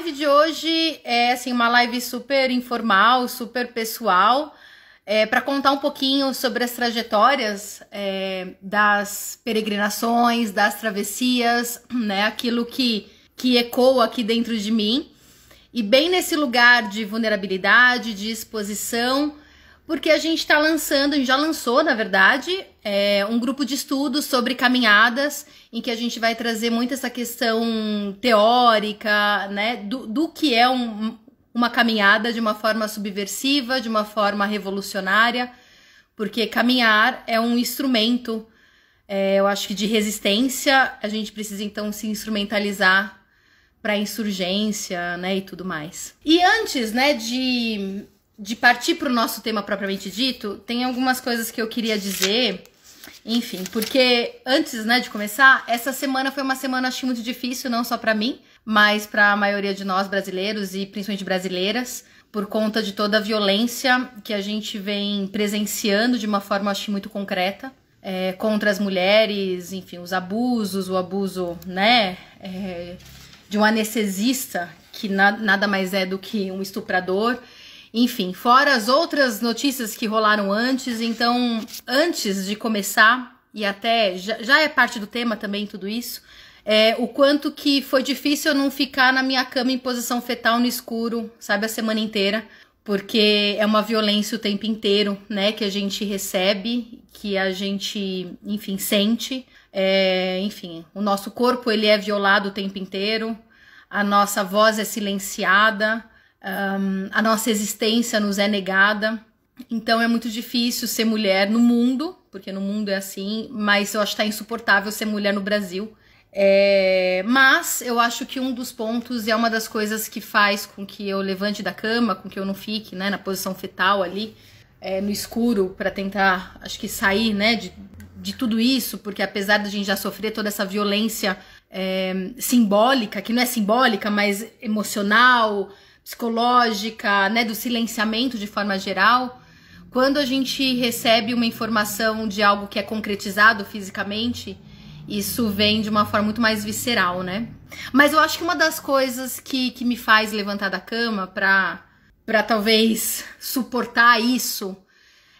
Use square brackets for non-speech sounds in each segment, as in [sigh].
live de hoje é assim uma live super informal, super pessoal, é, para contar um pouquinho sobre as trajetórias é, das peregrinações, das travessias, [clears throat] né? Aquilo que, que ecoa aqui dentro de mim. E bem nesse lugar de vulnerabilidade, de exposição, porque a gente está lançando, já lançou, na verdade, é, um grupo de estudos sobre caminhadas, em que a gente vai trazer muito essa questão teórica, né, do, do que é um, uma caminhada de uma forma subversiva, de uma forma revolucionária, porque caminhar é um instrumento, é, eu acho que de resistência, a gente precisa então se instrumentalizar para insurgência, né, e tudo mais. E antes, né, de, de partir para o nosso tema propriamente dito, tem algumas coisas que eu queria dizer. Enfim, porque antes, né, de começar, essa semana foi uma semana acho muito difícil, não só para mim, mas para a maioria de nós brasileiros e principalmente brasileiras, por conta de toda a violência que a gente vem presenciando de uma forma, acho muito concreta. É, contra as mulheres, enfim, os abusos, o abuso, né, é, de um anestesista, que na, nada mais é do que um estuprador. Enfim, fora as outras notícias que rolaram antes, então, antes de começar, e até já, já é parte do tema também tudo isso, é, o quanto que foi difícil eu não ficar na minha cama em posição fetal no escuro, sabe, a semana inteira, porque é uma violência o tempo inteiro, né, que a gente recebe, que a gente, enfim, sente. É, enfim, o nosso corpo ele é violado o tempo inteiro, a nossa voz é silenciada, um, a nossa existência nos é negada. Então é muito difícil ser mulher no mundo, porque no mundo é assim, mas eu acho que tá insuportável ser mulher no Brasil. É, mas eu acho que um dos pontos é uma das coisas que faz com que eu levante da cama, com que eu não fique né, na posição fetal ali, é, no escuro, para tentar, acho que sair né, de, de tudo isso, porque apesar da gente já sofrer toda essa violência é, simbólica, que não é simbólica, mas emocional, psicológica, né, do silenciamento de forma geral, quando a gente recebe uma informação de algo que é concretizado fisicamente isso vem de uma forma muito mais visceral, né? Mas eu acho que uma das coisas que, que me faz levantar da cama pra, pra talvez suportar isso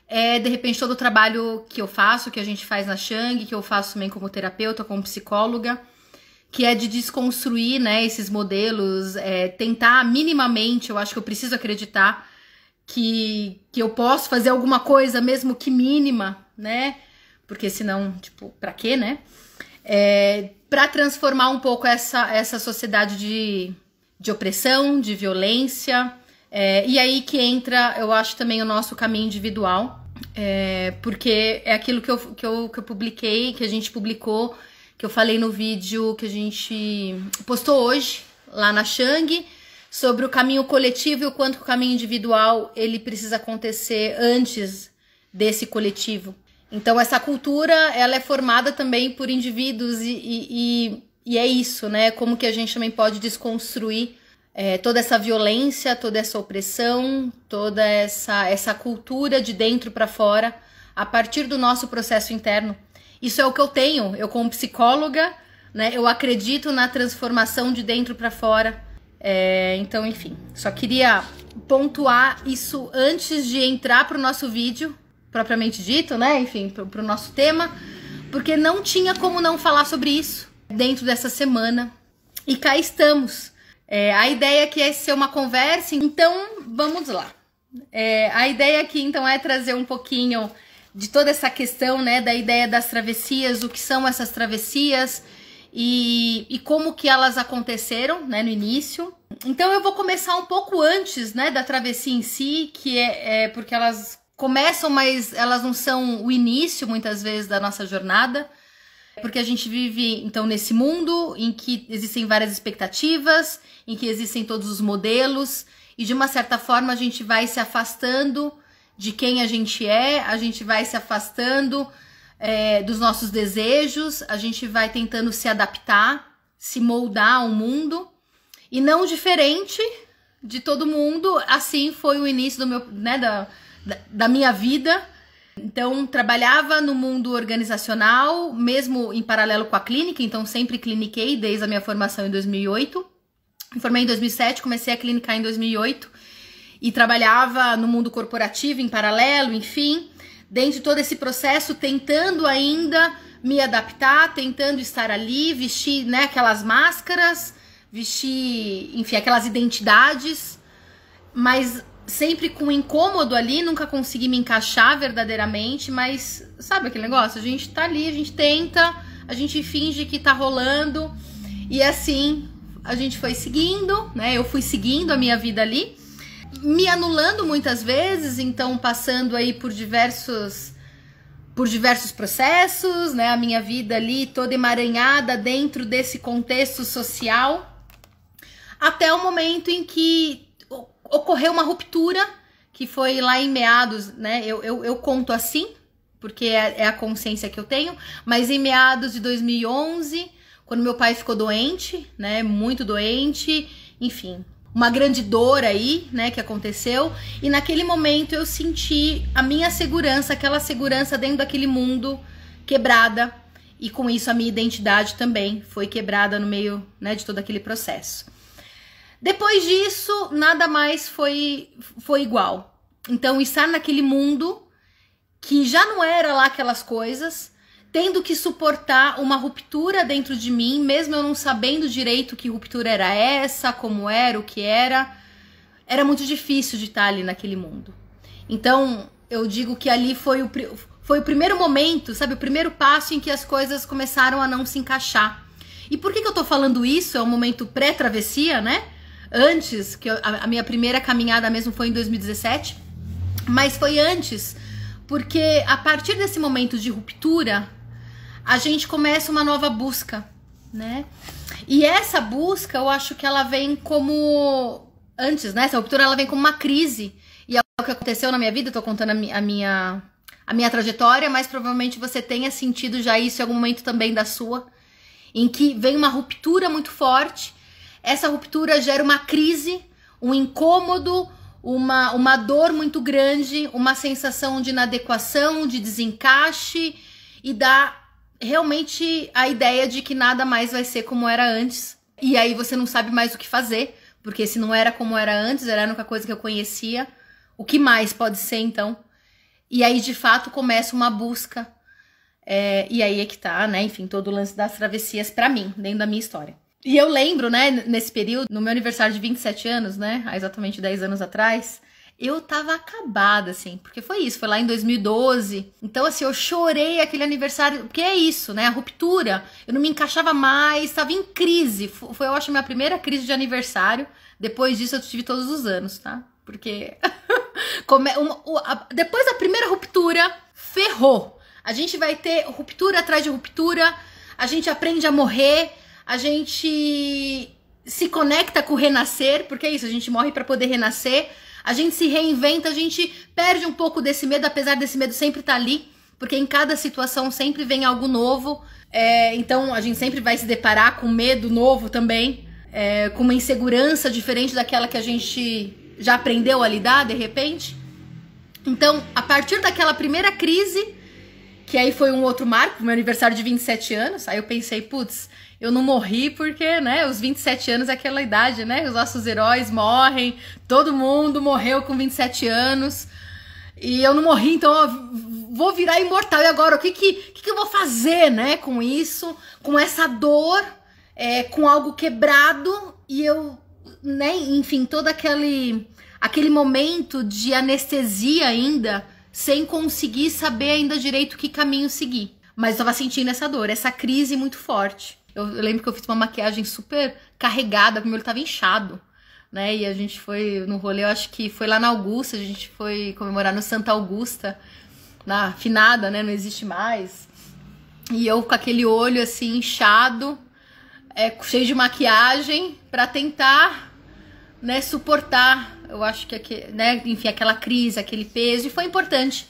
é de repente todo o trabalho que eu faço, que a gente faz na Shang, que eu faço também como terapeuta, como psicóloga, que é de desconstruir né, esses modelos, é, tentar minimamente, eu acho que eu preciso acreditar que, que eu posso fazer alguma coisa, mesmo que mínima, né? Porque senão, tipo, pra quê, né? é, para transformar um pouco essa, essa sociedade de, de opressão, de violência. É, e aí que entra, eu acho, também o nosso caminho individual, é, porque é aquilo que eu, que, eu, que eu publiquei, que a gente publicou, que eu falei no vídeo que a gente postou hoje lá na Shang, sobre o caminho coletivo e o quanto o caminho individual ele precisa acontecer antes desse coletivo. Então essa cultura ela é formada também por indivíduos e, e, e é isso, né? Como que a gente também pode desconstruir é, toda essa violência, toda essa opressão, toda essa, essa cultura de dentro para fora a partir do nosso processo interno. Isso é o que eu tenho. Eu como psicóloga, né? Eu acredito na transformação de dentro para fora. É, então, enfim, só queria pontuar isso antes de entrar para o nosso vídeo, propriamente dito, né? Enfim, para o nosso tema, porque não tinha como não falar sobre isso dentro dessa semana. E cá estamos. É, a ideia aqui é ser uma conversa, então vamos lá. É, a ideia aqui então é trazer um pouquinho de toda essa questão, né, da ideia das travessias, o que são essas travessias e, e como que elas aconteceram, né, no início. Então eu vou começar um pouco antes, né, da travessia em si, que é, é porque elas começam, mas elas não são o início, muitas vezes, da nossa jornada. Porque a gente vive, então, nesse mundo em que existem várias expectativas, em que existem todos os modelos, e de uma certa forma a gente vai se afastando de quem a gente é, a gente vai se afastando é, dos nossos desejos, a gente vai tentando se adaptar, se moldar ao mundo, e não diferente de todo mundo, assim foi o início do meu, né, da, da, minha vida. Então, trabalhava no mundo organizacional, mesmo em paralelo com a clínica, então sempre cliniquei desde a minha formação em 2008. Me formei em 2007, comecei a clínica em 2008 e trabalhava no mundo corporativo em paralelo, enfim, dentro de todo esse processo, tentando ainda me adaptar, tentando estar ali, vestir né, aquelas máscaras, vestir, enfim, aquelas identidades, mas sempre com incômodo ali, nunca consegui me encaixar verdadeiramente, mas sabe aquele negócio? A gente tá ali, a gente tenta, a gente finge que tá rolando, e assim a gente foi seguindo, né? Eu fui seguindo a minha vida ali me anulando muitas vezes, então passando aí por diversos por diversos processos, né? A minha vida ali toda emaranhada dentro desse contexto social, até o momento em que ocorreu uma ruptura, que foi lá em meados, né? Eu, eu, eu conto assim, porque é, é a consciência que eu tenho, mas em meados de 2011, quando meu pai ficou doente, né? Muito doente, enfim, uma grande dor aí, né, que aconteceu, e naquele momento eu senti a minha segurança, aquela segurança dentro daquele mundo quebrada, e com isso a minha identidade também foi quebrada no meio, né, de todo aquele processo. Depois disso, nada mais foi foi igual. Então, estar naquele mundo que já não era lá aquelas coisas, tendo que suportar uma ruptura dentro de mim, mesmo eu não sabendo direito que ruptura era essa, como era, o que era. Era muito difícil de estar ali naquele mundo. Então, eu digo que ali foi o, foi o primeiro momento, sabe, o primeiro passo em que as coisas começaram a não se encaixar. E por que, que eu tô falando isso? É um momento pré-travessia, né? Antes, que eu, a, a minha primeira caminhada mesmo foi em 2017, mas foi antes, porque a partir desse momento de ruptura, a gente começa uma nova busca, né? E essa busca, eu acho que ela vem como antes, né? Essa ruptura ela vem como uma crise. E é o que aconteceu na minha vida, eu tô contando a minha, a minha a minha trajetória, mas provavelmente você tenha sentido já isso em algum momento também da sua, em que vem uma ruptura muito forte. Essa ruptura gera uma crise, um incômodo, uma, uma dor muito grande, uma sensação de inadequação, de desencaixe e dá realmente a ideia de que nada mais vai ser como era antes. E aí você não sabe mais o que fazer, porque se não era como era antes, era a única coisa que eu conhecia, o que mais pode ser então? E aí de fato começa uma busca. É, e aí é que tá, né? Enfim, todo o lance das travessias para mim, dentro da minha história. E eu lembro, né, nesse período, no meu aniversário de 27 anos, né, há exatamente 10 anos atrás, eu tava acabada, assim, porque foi isso, foi lá em 2012. Então, assim, eu chorei aquele aniversário, porque é isso, né? A ruptura, eu não me encaixava mais, tava em crise. Foi, eu acho, minha primeira crise de aniversário. Depois disso, eu tive todos os anos, tá? Porque [laughs] a, depois da primeira ruptura, ferrou. A gente vai ter ruptura atrás de ruptura, a gente aprende a morrer, a gente se conecta com o renascer, porque é isso, a gente morre para poder renascer a gente se reinventa, a gente perde um pouco desse medo, apesar desse medo sempre estar tá ali, porque em cada situação sempre vem algo novo. É, então a gente sempre vai se deparar com medo novo também, é, com uma insegurança diferente daquela que a gente já aprendeu a lidar de repente. Então, a partir daquela primeira crise, que aí foi um outro marco, meu aniversário de 27 anos, aí eu pensei, putz, eu não morri porque, né, os 27 anos é aquela idade, né? Os nossos heróis morrem, todo mundo morreu com 27 anos. E eu não morri, então eu vou virar imortal. E agora, o que que, que, que eu vou fazer, né, com isso? Com essa dor, é, com algo quebrado e eu, né, enfim, todo aquele, aquele momento de anestesia ainda, sem conseguir saber ainda direito que caminho seguir. Mas eu tava sentindo essa dor, essa crise muito forte. Eu, lembro que eu fiz uma maquiagem super carregada, meu olho tava inchado, né? E a gente foi no rolê, eu acho que foi lá na Augusta, a gente foi comemorar no Santa Augusta, na finada, né? Não existe mais. E eu com aquele olho assim inchado, é, cheio de maquiagem, para tentar, né, suportar. Eu acho que, né, enfim, aquela crise, aquele peso, e foi importante.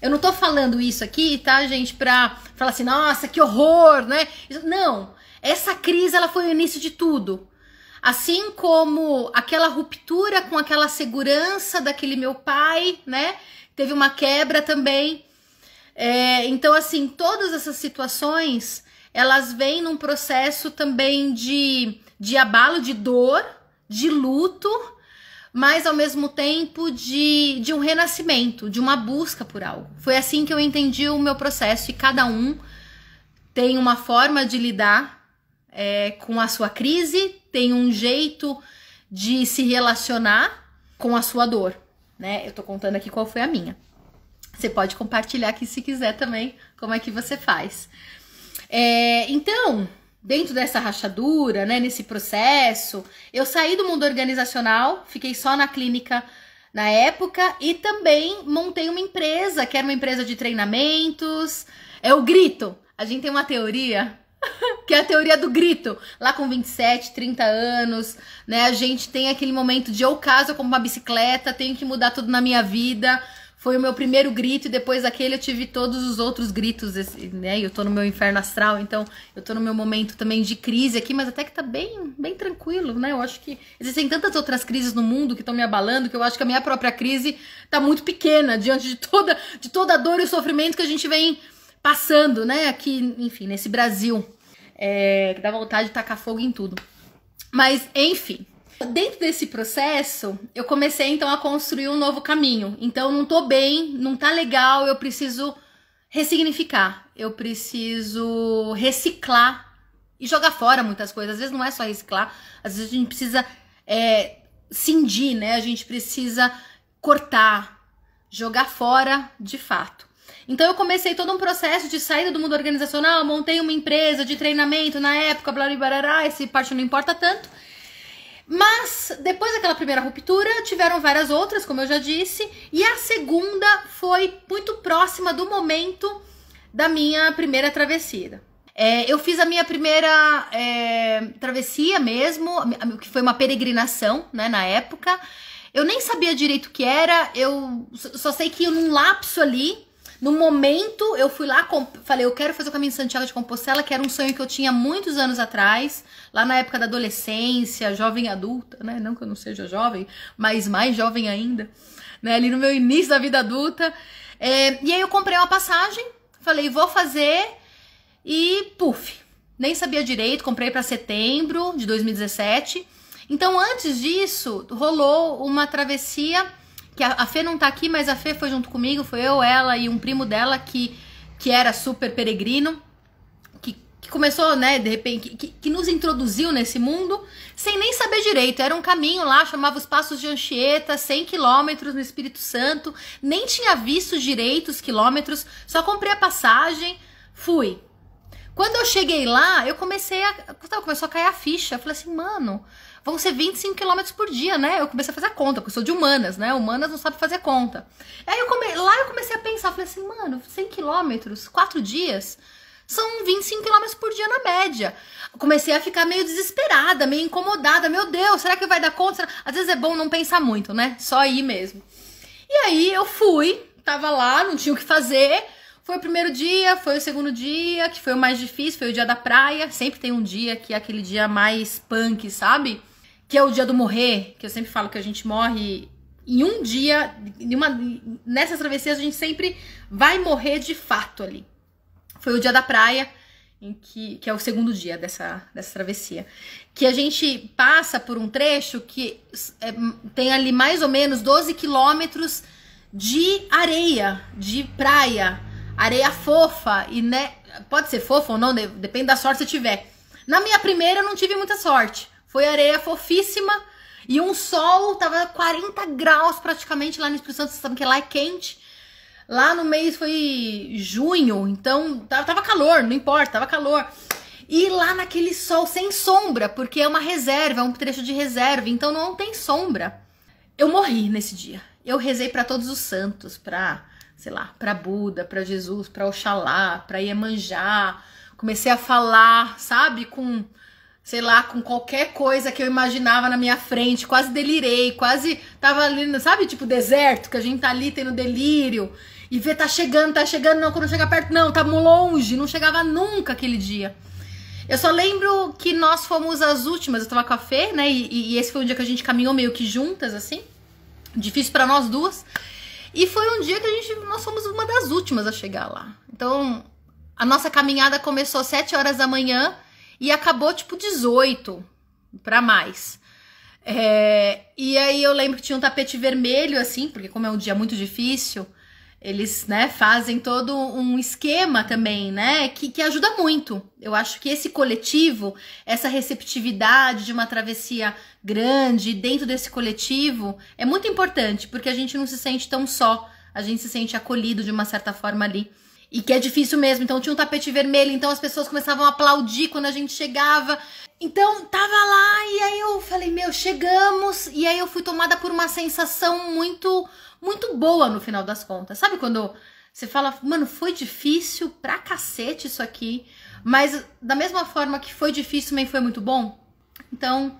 Eu não tô falando isso aqui, tá, gente, pra falar assim, nossa, que horror, né? Não, essa crise ela foi o início de tudo. Assim como aquela ruptura com aquela segurança daquele meu pai, né? Teve uma quebra também. É, então, assim, todas essas situações elas vêm num processo também de, de abalo, de dor, de luto, mas ao mesmo tempo de, de um renascimento, de uma busca por algo. Foi assim que eu entendi o meu processo e cada um tem uma forma de lidar é, com a sua crise, tem um jeito de se relacionar com a sua dor, né? Eu tô contando aqui qual foi a minha. Você pode compartilhar aqui se quiser também como é que você faz. É, então, dentro dessa rachadura, né, nesse processo, eu saí do mundo organizacional, fiquei só na clínica na época e também montei uma empresa, que era uma empresa de treinamentos. É o grito. A gente tem uma teoria que é a teoria do grito. Lá com 27, 30 anos, né? A gente tem aquele momento de ou caso com uma bicicleta, tenho que mudar tudo na minha vida. Foi o meu primeiro grito e depois daquele eu tive todos os outros gritos, né? Eu tô no meu inferno astral, então eu tô no meu momento também de crise aqui, mas até que tá bem, bem tranquilo, né? Eu acho que existem tantas outras crises no mundo que estão me abalando que eu acho que a minha própria crise tá muito pequena diante de toda, de toda a dor e o sofrimento que a gente vem passando, né? Aqui, enfim, nesse Brasil é, que dá vontade de tacar fogo em tudo. Mas, enfim, dentro desse processo, eu comecei então a construir um novo caminho. Então, não tô bem, não tá legal, eu preciso ressignificar, eu preciso reciclar e jogar fora muitas coisas. Às vezes não é só reciclar, às vezes a gente precisa é, cindir, né? A gente precisa cortar, jogar fora de fato. Então eu comecei todo um processo de saída do mundo organizacional, montei uma empresa de treinamento na época, blá blá blá, esse parte não importa tanto. Mas depois daquela primeira ruptura, tiveram várias outras, como eu já disse, e a segunda foi muito próxima do momento da minha primeira travessia. É, eu fiz a minha primeira é, travessia mesmo, que foi uma peregrinação, né, na época. Eu nem sabia direito o que era, eu só sei que num lapso ali, no momento, eu fui lá, falei, eu quero fazer o caminho de Santiago de Compostela, que era um sonho que eu tinha muitos anos atrás, lá na época da adolescência, jovem adulta, né? Não que eu não seja jovem, mas mais jovem ainda, né? Ali no meu início da vida adulta. É, e aí eu comprei uma passagem, falei, vou fazer, e puf, nem sabia direito, comprei para setembro de 2017. Então, antes disso, rolou uma travessia que a, a Fê não tá aqui, mas a Fê foi junto comigo, foi eu, ela e um primo dela que, que era super peregrino, que, que começou, né, de repente, que, que nos introduziu nesse mundo, sem nem saber direito. Era um caminho lá, chamava os Passos de Anchieta, 100 quilômetros no Espírito Santo, nem tinha visto direito os quilômetros, só comprei a passagem, fui. Quando eu cheguei lá, eu comecei a. Começou a cair a ficha. Eu falei assim, mano, vão ser 25 km por dia, né? Eu comecei a fazer a conta, porque eu sou de humanas, né? Humanas não sabe fazer conta. Aí eu come... lá eu comecei a pensar, falei assim, mano, 100 km, 4 dias, são 25 km por dia na média. Comecei a ficar meio desesperada, meio incomodada. Meu Deus, será que vai dar conta? Às vezes é bom não pensar muito, né? Só ir mesmo. E aí eu fui, tava lá, não tinha o que fazer. Foi o primeiro dia, foi o segundo dia, que foi o mais difícil, foi o dia da praia. Sempre tem um dia que é aquele dia mais punk, sabe? Que é o dia do morrer, que eu sempre falo que a gente morre em um dia, em uma, nessas travessias a gente sempre vai morrer de fato ali. Foi o dia da praia, em que, que é o segundo dia dessa, dessa travessia. Que a gente passa por um trecho que é, tem ali mais ou menos 12 quilômetros de areia, de praia areia fofa e né, pode ser fofa ou não, depende da sorte que você tiver. Na minha primeira eu não tive muita sorte. Foi areia fofíssima e um sol, tava 40 graus praticamente lá no Espírito Santo, você sabe que lá é quente. Lá no mês foi junho, então tava calor, não importa, tava calor. E lá naquele sol sem sombra, porque é uma reserva, é um trecho de reserva, então não tem sombra. Eu morri nesse dia. Eu rezei para todos os santos, para sei lá, para Buda, para Jesus, para Oxalá, para Iemanjá. Comecei a falar, sabe, com sei lá, com qualquer coisa que eu imaginava na minha frente, quase delirei, quase tava ali, sabe, tipo deserto, que a gente tá ali tendo delírio e vê tá chegando, tá chegando, não, quando chega perto, não, tá longe, não chegava nunca aquele dia. Eu só lembro que nós fomos as últimas, eu tava com a Fê, né, e, e esse foi um dia que a gente caminhou meio que juntas, assim, difícil para nós duas. E foi um dia que a gente, nós fomos uma das últimas a chegar lá. Então, a nossa caminhada começou às 7 horas da manhã e acabou tipo 18 para mais. É, e aí eu lembro que tinha um tapete vermelho, assim, porque como é um dia muito difícil, eles, né, fazem todo um esquema também, né, que, que ajuda muito. Eu acho que esse coletivo, essa receptividade de uma travessia grande dentro desse coletivo é muito importante, porque a gente não se sente tão só, a gente se sente acolhido de uma certa forma ali. E que é difícil mesmo. Então tinha um tapete vermelho, então as pessoas começavam a aplaudir quando a gente chegava. Então tava lá e aí eu falei, meu, chegamos. E aí eu fui tomada por uma sensação muito, muito boa no final das contas. Sabe quando você fala, mano, foi difícil pra cacete isso aqui, mas da mesma forma que foi difícil, também foi muito bom? Então,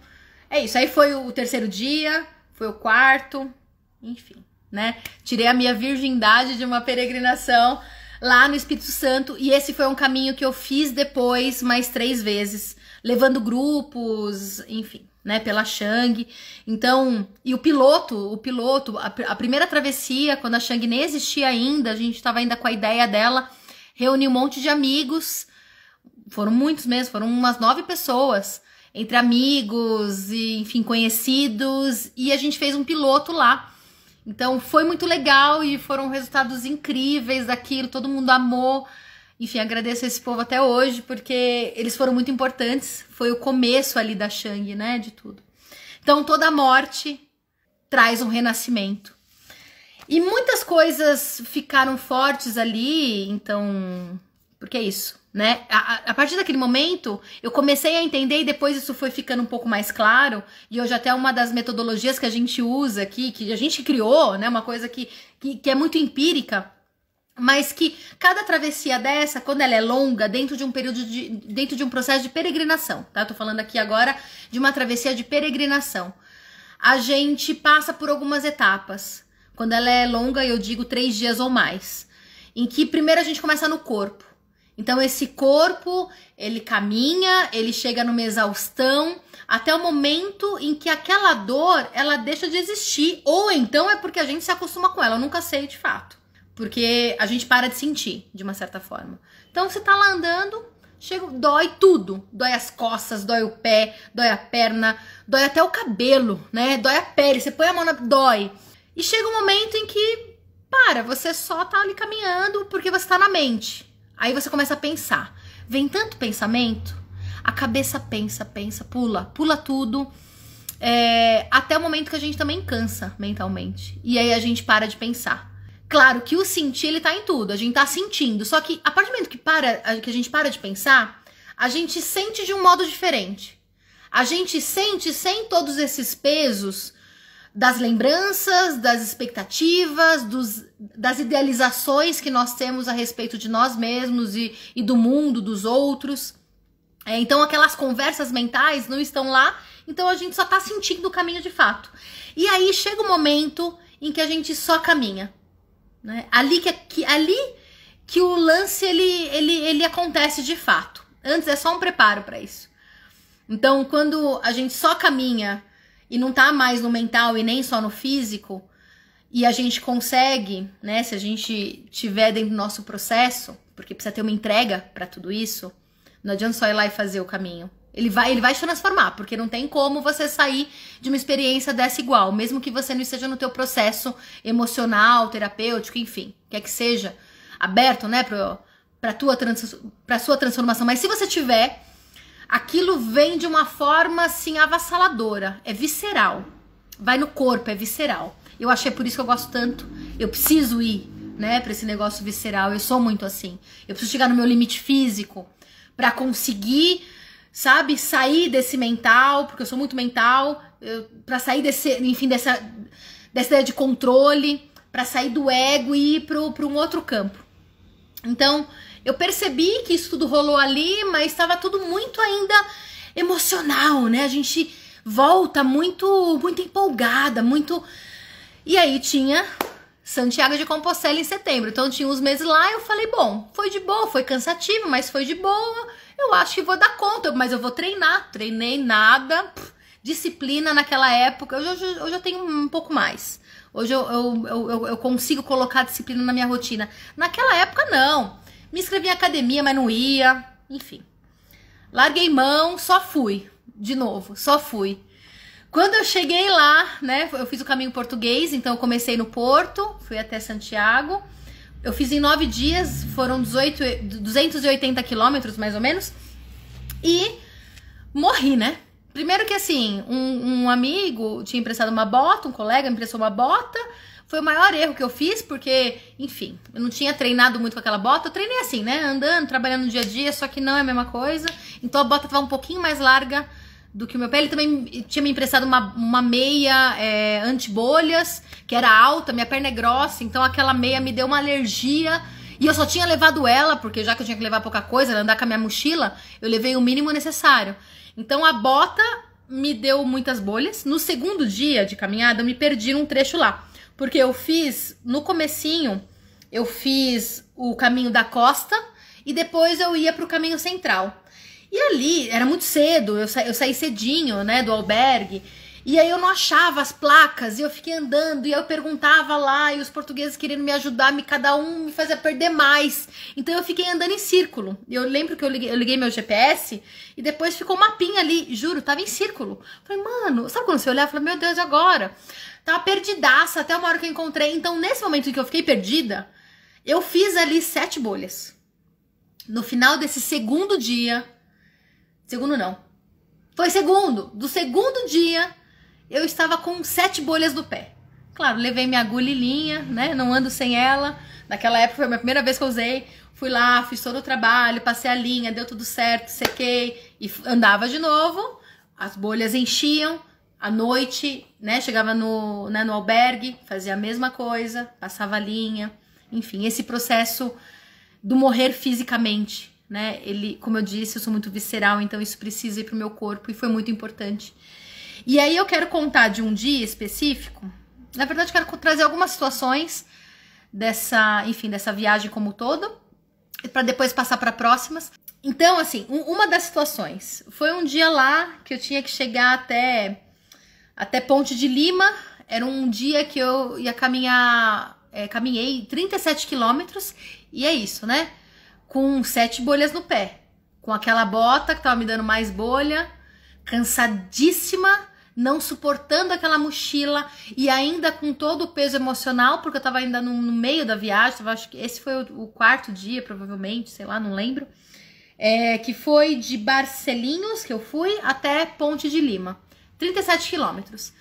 é isso. Aí foi o terceiro dia, foi o quarto, enfim, né? Tirei a minha virgindade de uma peregrinação lá no Espírito Santo. E esse foi um caminho que eu fiz depois mais três vezes, levando grupos, enfim, né, pela Shang. Então, e o piloto, o piloto, a, a primeira travessia, quando a Shang nem existia ainda, a gente estava ainda com a ideia dela, reuniu um monte de amigos, foram muitos mesmo, foram umas nove pessoas, entre amigos e, enfim, conhecidos, e a gente fez um piloto lá. Então foi muito legal e foram resultados incríveis daquilo, todo mundo amou. Enfim, agradeço esse povo até hoje, porque eles foram muito importantes. Foi o começo ali da Shang, né? De tudo. Então, toda morte traz um renascimento. E muitas coisas ficaram fortes ali, então. Porque é isso né? A, a, partir daquele momento, eu comecei a entender e depois isso foi ficando um pouco mais claro. E hoje até uma das metodologias que a gente usa aqui, que a gente criou, né? Uma coisa que, que, que é muito empírica, mas que cada travessia dessa, quando ela é longa, dentro de um período de, dentro de um processo de peregrinação, tá? Tô falando aqui agora de uma travessia de peregrinação. A gente passa por algumas etapas. Quando ela é longa, eu digo três dias ou mais. Em que primeiro a gente começa no corpo. Então esse corpo, ele caminha, ele chega numa exaustão até o momento em que aquela dor, ela deixa de existir, ou então é porque a gente se acostuma com ela, eu nunca sei de fato. Porque a gente para de sentir, de uma certa forma. Então você tá lá andando, chega, dói tudo. Dói as costas, dói o pé, dói a perna, dói até o cabelo, né? Dói a pele, você põe a mão na. dói. E chega um momento em que, para, você só tá ali caminhando porque você tá na mente. Aí você começa a pensar. Vem tanto pensamento, a cabeça pensa, pensa, pula, pula tudo. É, até o momento que a gente também cansa mentalmente. E aí a gente para de pensar. Claro que o sentir ele tá em tudo, a gente tá sentindo. Só que a partir do momento que, para, que a gente para de pensar, a gente sente de um modo diferente. A gente sente sem todos esses pesos das lembranças, das expectativas, dos, das idealizações que nós temos a respeito de nós mesmos e, e do mundo, dos outros. É, então, aquelas conversas mentais não estão lá, então a gente só está sentindo o caminho de fato. E aí chega o um momento em que a gente só caminha. Né? Ali, que, que, ali que o lance ele, ele, ele acontece de fato. Antes é só um preparo para isso. Então, quando a gente só caminha e não tá mais no mental e nem só no físico, e a gente consegue, né, se a gente tiver dentro do nosso processo, porque precisa ter uma entrega para tudo isso, não adianta só ir lá e fazer o caminho. Ele vai, ele vai te transformar, porque não tem como você sair de uma experiência dessa igual, mesmo que você não esteja no teu processo emocional, terapêutico, enfim, quer que seja aberto, né, para tua trans, para sua transformação. Mas se você tiver, aquilo vem de uma forma assim avassaladora, é visceral. Vai no corpo, é visceral. Eu achei por isso que eu gosto tanto. Eu preciso ir, né, para esse negócio visceral. Eu sou muito assim. Eu preciso chegar no meu limite físico para conseguir, sabe, sair desse mental, porque eu sou muito mental, para sair desse, enfim, dessa dessa ideia de controle, para sair do ego e ir para um outro campo. Então, eu percebi que isso tudo rolou ali, mas estava tudo muito ainda emocional, né? A gente volta muito muito empolgada, muito E aí tinha Santiago de Compostela em setembro. Então tinha uns meses lá, eu falei, bom, foi de boa, foi cansativo, mas foi de boa. Eu acho que vou dar conta, mas eu vou treinar. Treinei nada. Pff, disciplina naquela época, hoje, hoje, hoje eu tenho um pouco mais. Hoje eu, eu, eu, eu, consigo colocar disciplina na minha rotina. Naquela época, não. Me inscrevi em academia, mas não ia. Enfim. Larguei mão, só fui. De novo, só fui. Quando eu cheguei lá, né, eu fiz o caminho português, então eu comecei no Porto, fui até Santiago. Eu fiz em nove dias, foram 18, 280 quilômetros mais ou menos, e morri, né? Primeiro que assim, um, um amigo tinha emprestado uma bota, um colega emprestou uma bota, foi o maior erro que eu fiz, porque, enfim, eu não tinha treinado muito com aquela bota. Eu treinei assim, né? Andando, trabalhando no dia a dia, só que não é a mesma coisa. Então a bota tava um pouquinho mais larga do que o meu pé. Ele também tinha me emprestado uma, uma meia é, anti-bolhas, que era alta, minha perna é grossa, então aquela meia me deu uma alergia. E eu só tinha levado ela, porque já que eu tinha que levar pouca coisa, andar com a minha mochila, eu levei o mínimo necessário. Então a bota me deu muitas bolhas. No segundo dia de caminhada, eu me perdi num trecho lá. Porque eu fiz, no comecinho, eu fiz o caminho da costa e depois eu ia para o caminho central. E ali, era muito cedo, eu, sa eu saí cedinho, né, do albergue. E aí eu não achava as placas, e eu fiquei andando, e eu perguntava lá, e os portugueses querendo me ajudar, me cada um me fazia perder mais. Então eu fiquei andando em círculo. Eu lembro que eu liguei, eu liguei meu GPS, e depois ficou uma mapinha ali, juro, tava em círculo. Falei, mano, sabe quando você olhar fala, meu Deus, agora? Tava perdidaça até uma hora que eu encontrei. Então, nesse momento em que eu fiquei perdida, eu fiz ali sete bolhas. No final desse segundo dia. Segundo não. Foi segundo. Do segundo dia, eu estava com sete bolhas no pé. Claro, levei minha agulha e linha, né? Não ando sem ela. Naquela época foi a minha primeira vez que eu usei. Fui lá, fiz todo o trabalho, passei a linha, deu tudo certo, sequei e andava de novo. As bolhas enchiam, à noite, né, chegava no, né, no albergue, fazia a mesma coisa, passava linha, enfim, esse processo do morrer fisicamente, né, ele, como eu disse, eu sou muito visceral, então isso precisa ir pro meu corpo e foi muito importante. E aí eu quero contar de um dia específico, na verdade quero trazer algumas situações dessa, enfim, dessa viagem como todo, para depois passar para próximas. Então, assim, uma das situações foi um dia lá que eu tinha que chegar até até Ponte de Lima. Era um dia que eu ia caminhar, é, caminhei 37 quilômetros e é isso, né? Com sete bolhas no pé, com aquela bota que tava me dando mais bolha, cansadíssima, não suportando aquela mochila e ainda com todo o peso emocional, porque eu tava ainda no, no meio da viagem, tava, acho que esse foi o, o, quarto dia, provavelmente, sei lá, não lembro. É, que foi de Barcelinhos, que eu fui, até Ponte de Lima. 37 quilômetros.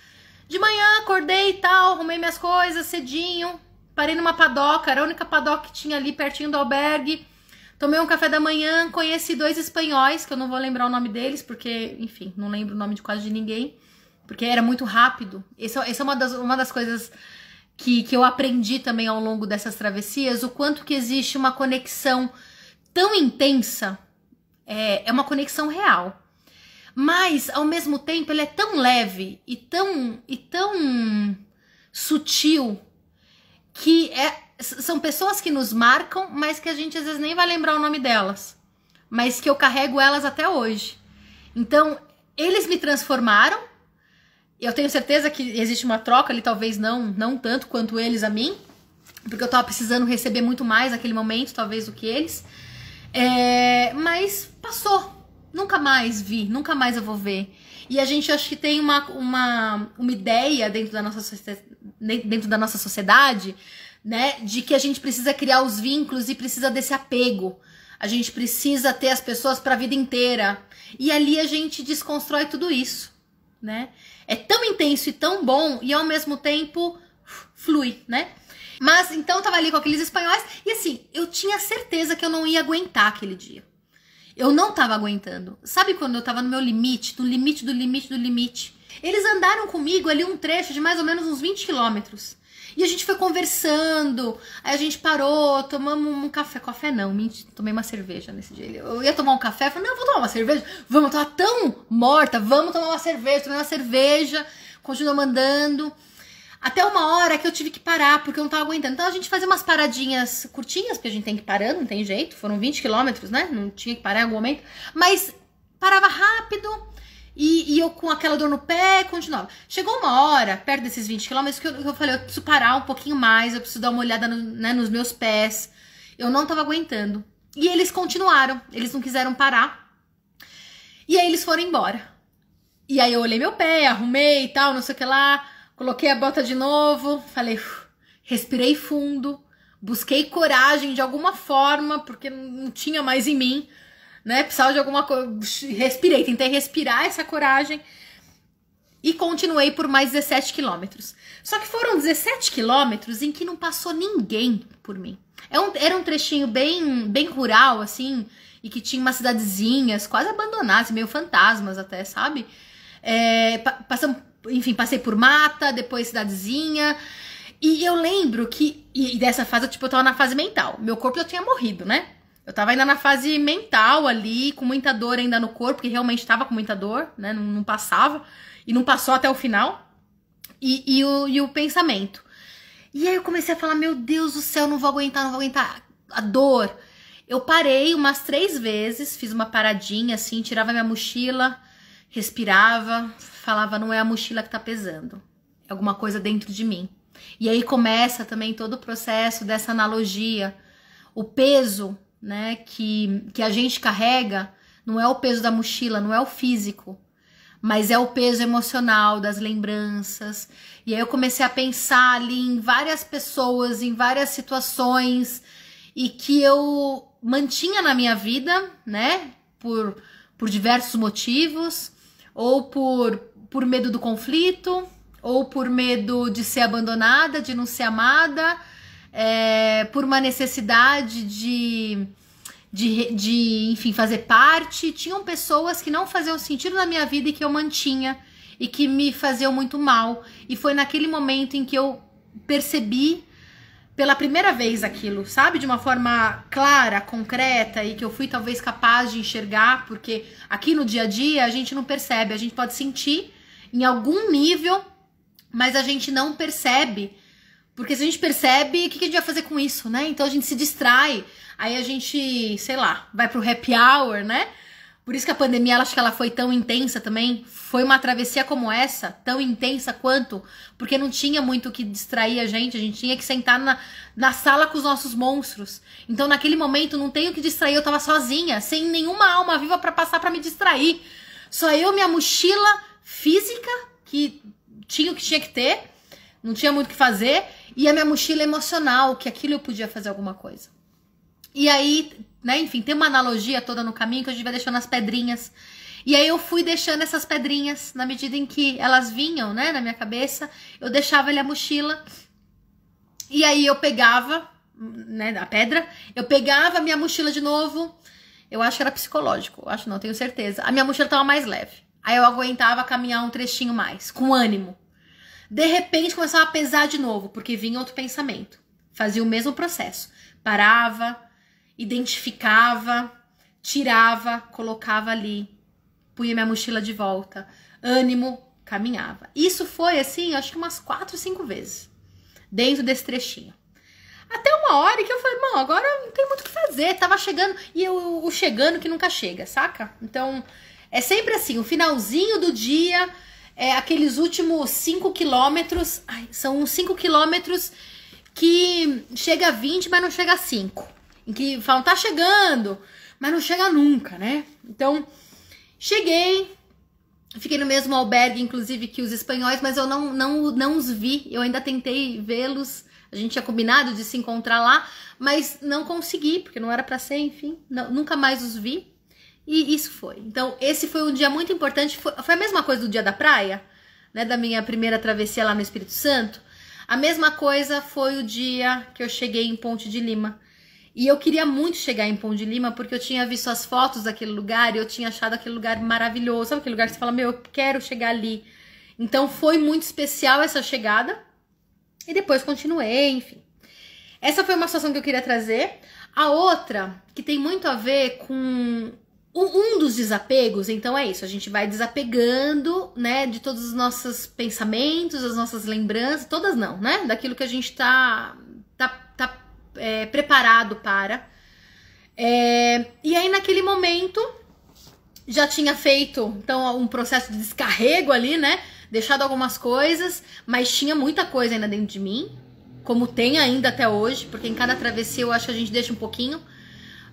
De manhã acordei e tal, arrumei minhas coisas cedinho, parei numa padoca, era a única padoca que tinha ali pertinho do albergue. Tomei um café da manhã, conheci dois espanhóis, que eu não vou lembrar o nome deles, porque, enfim, não lembro o nome de quase de ninguém, porque era muito rápido. Essa, essa é uma das, uma das coisas que, que eu aprendi também ao longo dessas travessias, o quanto que existe uma conexão tão intensa, é, é uma conexão real mas ao mesmo tempo ele é tão leve e tão e tão sutil que é, são pessoas que nos marcam, mas que a gente às vezes nem vai lembrar o nome delas, mas que eu carrego elas até hoje. Então, eles me transformaram. Eu tenho certeza que existe uma troca ali, talvez não, não tanto quanto eles a mim, porque eu tava precisando receber muito mais naquele momento, talvez do que eles. É, mas passou, nunca mais vi, nunca mais eu vou ver. E a gente acho que tem uma, uma, uma ideia dentro da, nossa, dentro da nossa sociedade, né, de que a gente precisa criar os vínculos e precisa desse apego. A gente precisa ter as pessoas para a vida inteira. E ali a gente desconstrói tudo isso, né? É tão intenso e tão bom e ao mesmo tempo flui, né? Mas então eu tava ali com aqueles espanhóis e assim, eu tinha certeza que eu não ia aguentar aquele dia. Eu não tava aguentando. Sabe quando eu tava no meu limite, no limite do limite do limite? Eles andaram comigo ali um trecho de mais ou menos uns 20 quilômetros. E a gente foi conversando, aí a gente parou, tomamos um café. Café não, tomei uma cerveja nesse dia. Eu ia tomar um café, falei, não, vou tomar uma cerveja. Vamos, eu tava tão morta, vamos tomar uma cerveja. Tomei uma cerveja, continuou mandando. Até uma hora que eu tive que parar, porque eu não tava aguentando. Então a gente fazia umas paradinhas curtinhas, porque a gente tem que parar, não tem jeito. Foram 20 quilômetros, né? Não tinha que parar em algum momento. Mas parava rápido e, e, eu com aquela dor no pé continuava. Chegou uma hora, perto desses 20 quilômetros, que eu, eu falei, eu preciso parar um pouquinho mais, eu preciso dar uma olhada no, né, nos meus pés. Eu não tava aguentando. E eles continuaram, eles não quiseram parar. E aí eles foram embora. E aí eu olhei meu pé, arrumei e tal, não sei o que lá, coloquei a bota de novo, falei, respirei fundo, busquei coragem de alguma forma, porque não tinha mais em mim, né? Precisava de alguma coisa. Respirei, tentei respirar essa coragem e continuei por mais 17 quilômetros. Só que foram 17 quilômetros em que não passou ninguém por mim. É era um trechinho bem, bem rural, assim, e que tinha umas cidadezinhas quase abandonadas, meio fantasmas até, sabe? É, passamos, enfim, passei por mata, depois cidadezinha. E eu lembro que, e dessa fase, tipo, eu tava na fase mental. Meu corpo já tinha morrido, né? Eu tava ainda na fase mental ali, com muita dor ainda no corpo, porque realmente tava com muita dor, né? Não, não passava. E não passou até o final. E, e, o, e o pensamento. E aí eu comecei a falar: Meu Deus do céu, não vou aguentar, não vou aguentar a dor. Eu parei umas três vezes, fiz uma paradinha assim, tirava minha mochila, respirava, falava: Não é a mochila que tá pesando, é alguma coisa dentro de mim. E aí começa também todo o processo dessa analogia. O peso né, que, que a gente carrega não é o peso da mochila, não é o físico, mas é o peso emocional das lembranças. E aí eu comecei a pensar ali em várias pessoas, em várias situações e que eu mantinha na minha vida, né, por, por diversos motivos, ou por, por medo do conflito, ou por medo de ser abandonada, de não ser amada, é, por uma necessidade de, de, de, enfim, fazer parte. Tinham pessoas que não faziam sentido na minha vida e que eu mantinha e que me faziam muito mal. E foi naquele momento em que eu percebi pela primeira vez aquilo, sabe? De uma forma clara, concreta e que eu fui talvez capaz de enxergar, porque aqui no dia a dia a gente não percebe, a gente pode sentir em algum nível, mas a gente não percebe porque se a gente percebe, o que, a gente vai fazer com isso, né? Então a gente se distrai, aí a gente, sei lá, vai pro happy hour, né? Por isso que a pandemia, ela, acho que ela foi tão intensa também. Foi uma travessia como essa, tão intensa quanto, porque não tinha muito o que distrair a gente, a gente tinha que sentar na, na sala com os nossos monstros. Então naquele momento não tenho que distrair, eu tava sozinha, sem nenhuma alma viva para passar para me distrair. Só eu, minha mochila física, que tinha o que tinha que ter, não tinha muito o que fazer, e a minha mochila emocional, que aquilo eu podia fazer alguma coisa. E aí, né, enfim, tem uma analogia toda no caminho que a gente vai deixando as pedrinhas. E aí eu fui deixando essas pedrinhas na medida em que elas vinham, né, na minha cabeça, eu deixava ali a mochila. E aí eu pegava, né, a pedra, eu pegava a minha mochila de novo. Eu acho que era psicológico, acho não, tenho certeza. A minha mochila estava mais leve. Aí eu aguentava caminhar um trechinho mais, com ânimo. De repente começava a pesar de novo, porque vinha outro pensamento. Fazia o mesmo processo. Parava, identificava, tirava, colocava ali, punha minha mochila de volta. Ânimo, caminhava. Isso foi assim, acho que umas quatro, cinco vezes. Dentro desse trechinho. Até uma hora que eu falei, mano, agora não tem muito o que fazer. Tava chegando. E o chegando que nunca chega, saca? Então, é sempre assim, o finalzinho do dia é, aqueles últimos 5 quilômetros. São uns 5 quilômetros que chega a 20, mas não chega a 5. Em que falam, tá chegando, mas não chega nunca, né? Então, cheguei, fiquei no mesmo albergue, inclusive, que os espanhóis, mas eu não, não, não os vi. Eu ainda tentei vê-los. A gente tinha combinado de se encontrar lá, mas não consegui, porque não era para ser, enfim. Não, nunca mais os vi. E isso foi. Então, esse foi um dia muito importante. Foi, foi a mesma coisa do dia da praia, né? Da minha primeira travessia lá no Espírito Santo. A mesma coisa foi o dia que eu cheguei em Ponte de Lima. E eu queria muito chegar em Ponte de Lima porque eu tinha visto as fotos daquele lugar e eu tinha achado aquele lugar maravilhoso. Sabe aquele lugar que você fala, meu, eu quero chegar ali. Então foi muito especial essa chegada. E depois continuei, enfim. Essa foi uma situação que eu queria trazer. A outra, que tem muito a ver com um dos desapegos, então é isso, a gente vai desapegando, né, de todos os nossos pensamentos, as nossas lembranças, todas não, né, daquilo que a gente tá, tá, tá é, preparado para. É, e aí naquele momento já tinha feito, então, um processo de descarrego ali, né, deixado algumas coisas, mas tinha muita coisa ainda dentro de mim, como tem ainda até hoje, porque em cada travessia eu acho que a gente deixa um pouquinho,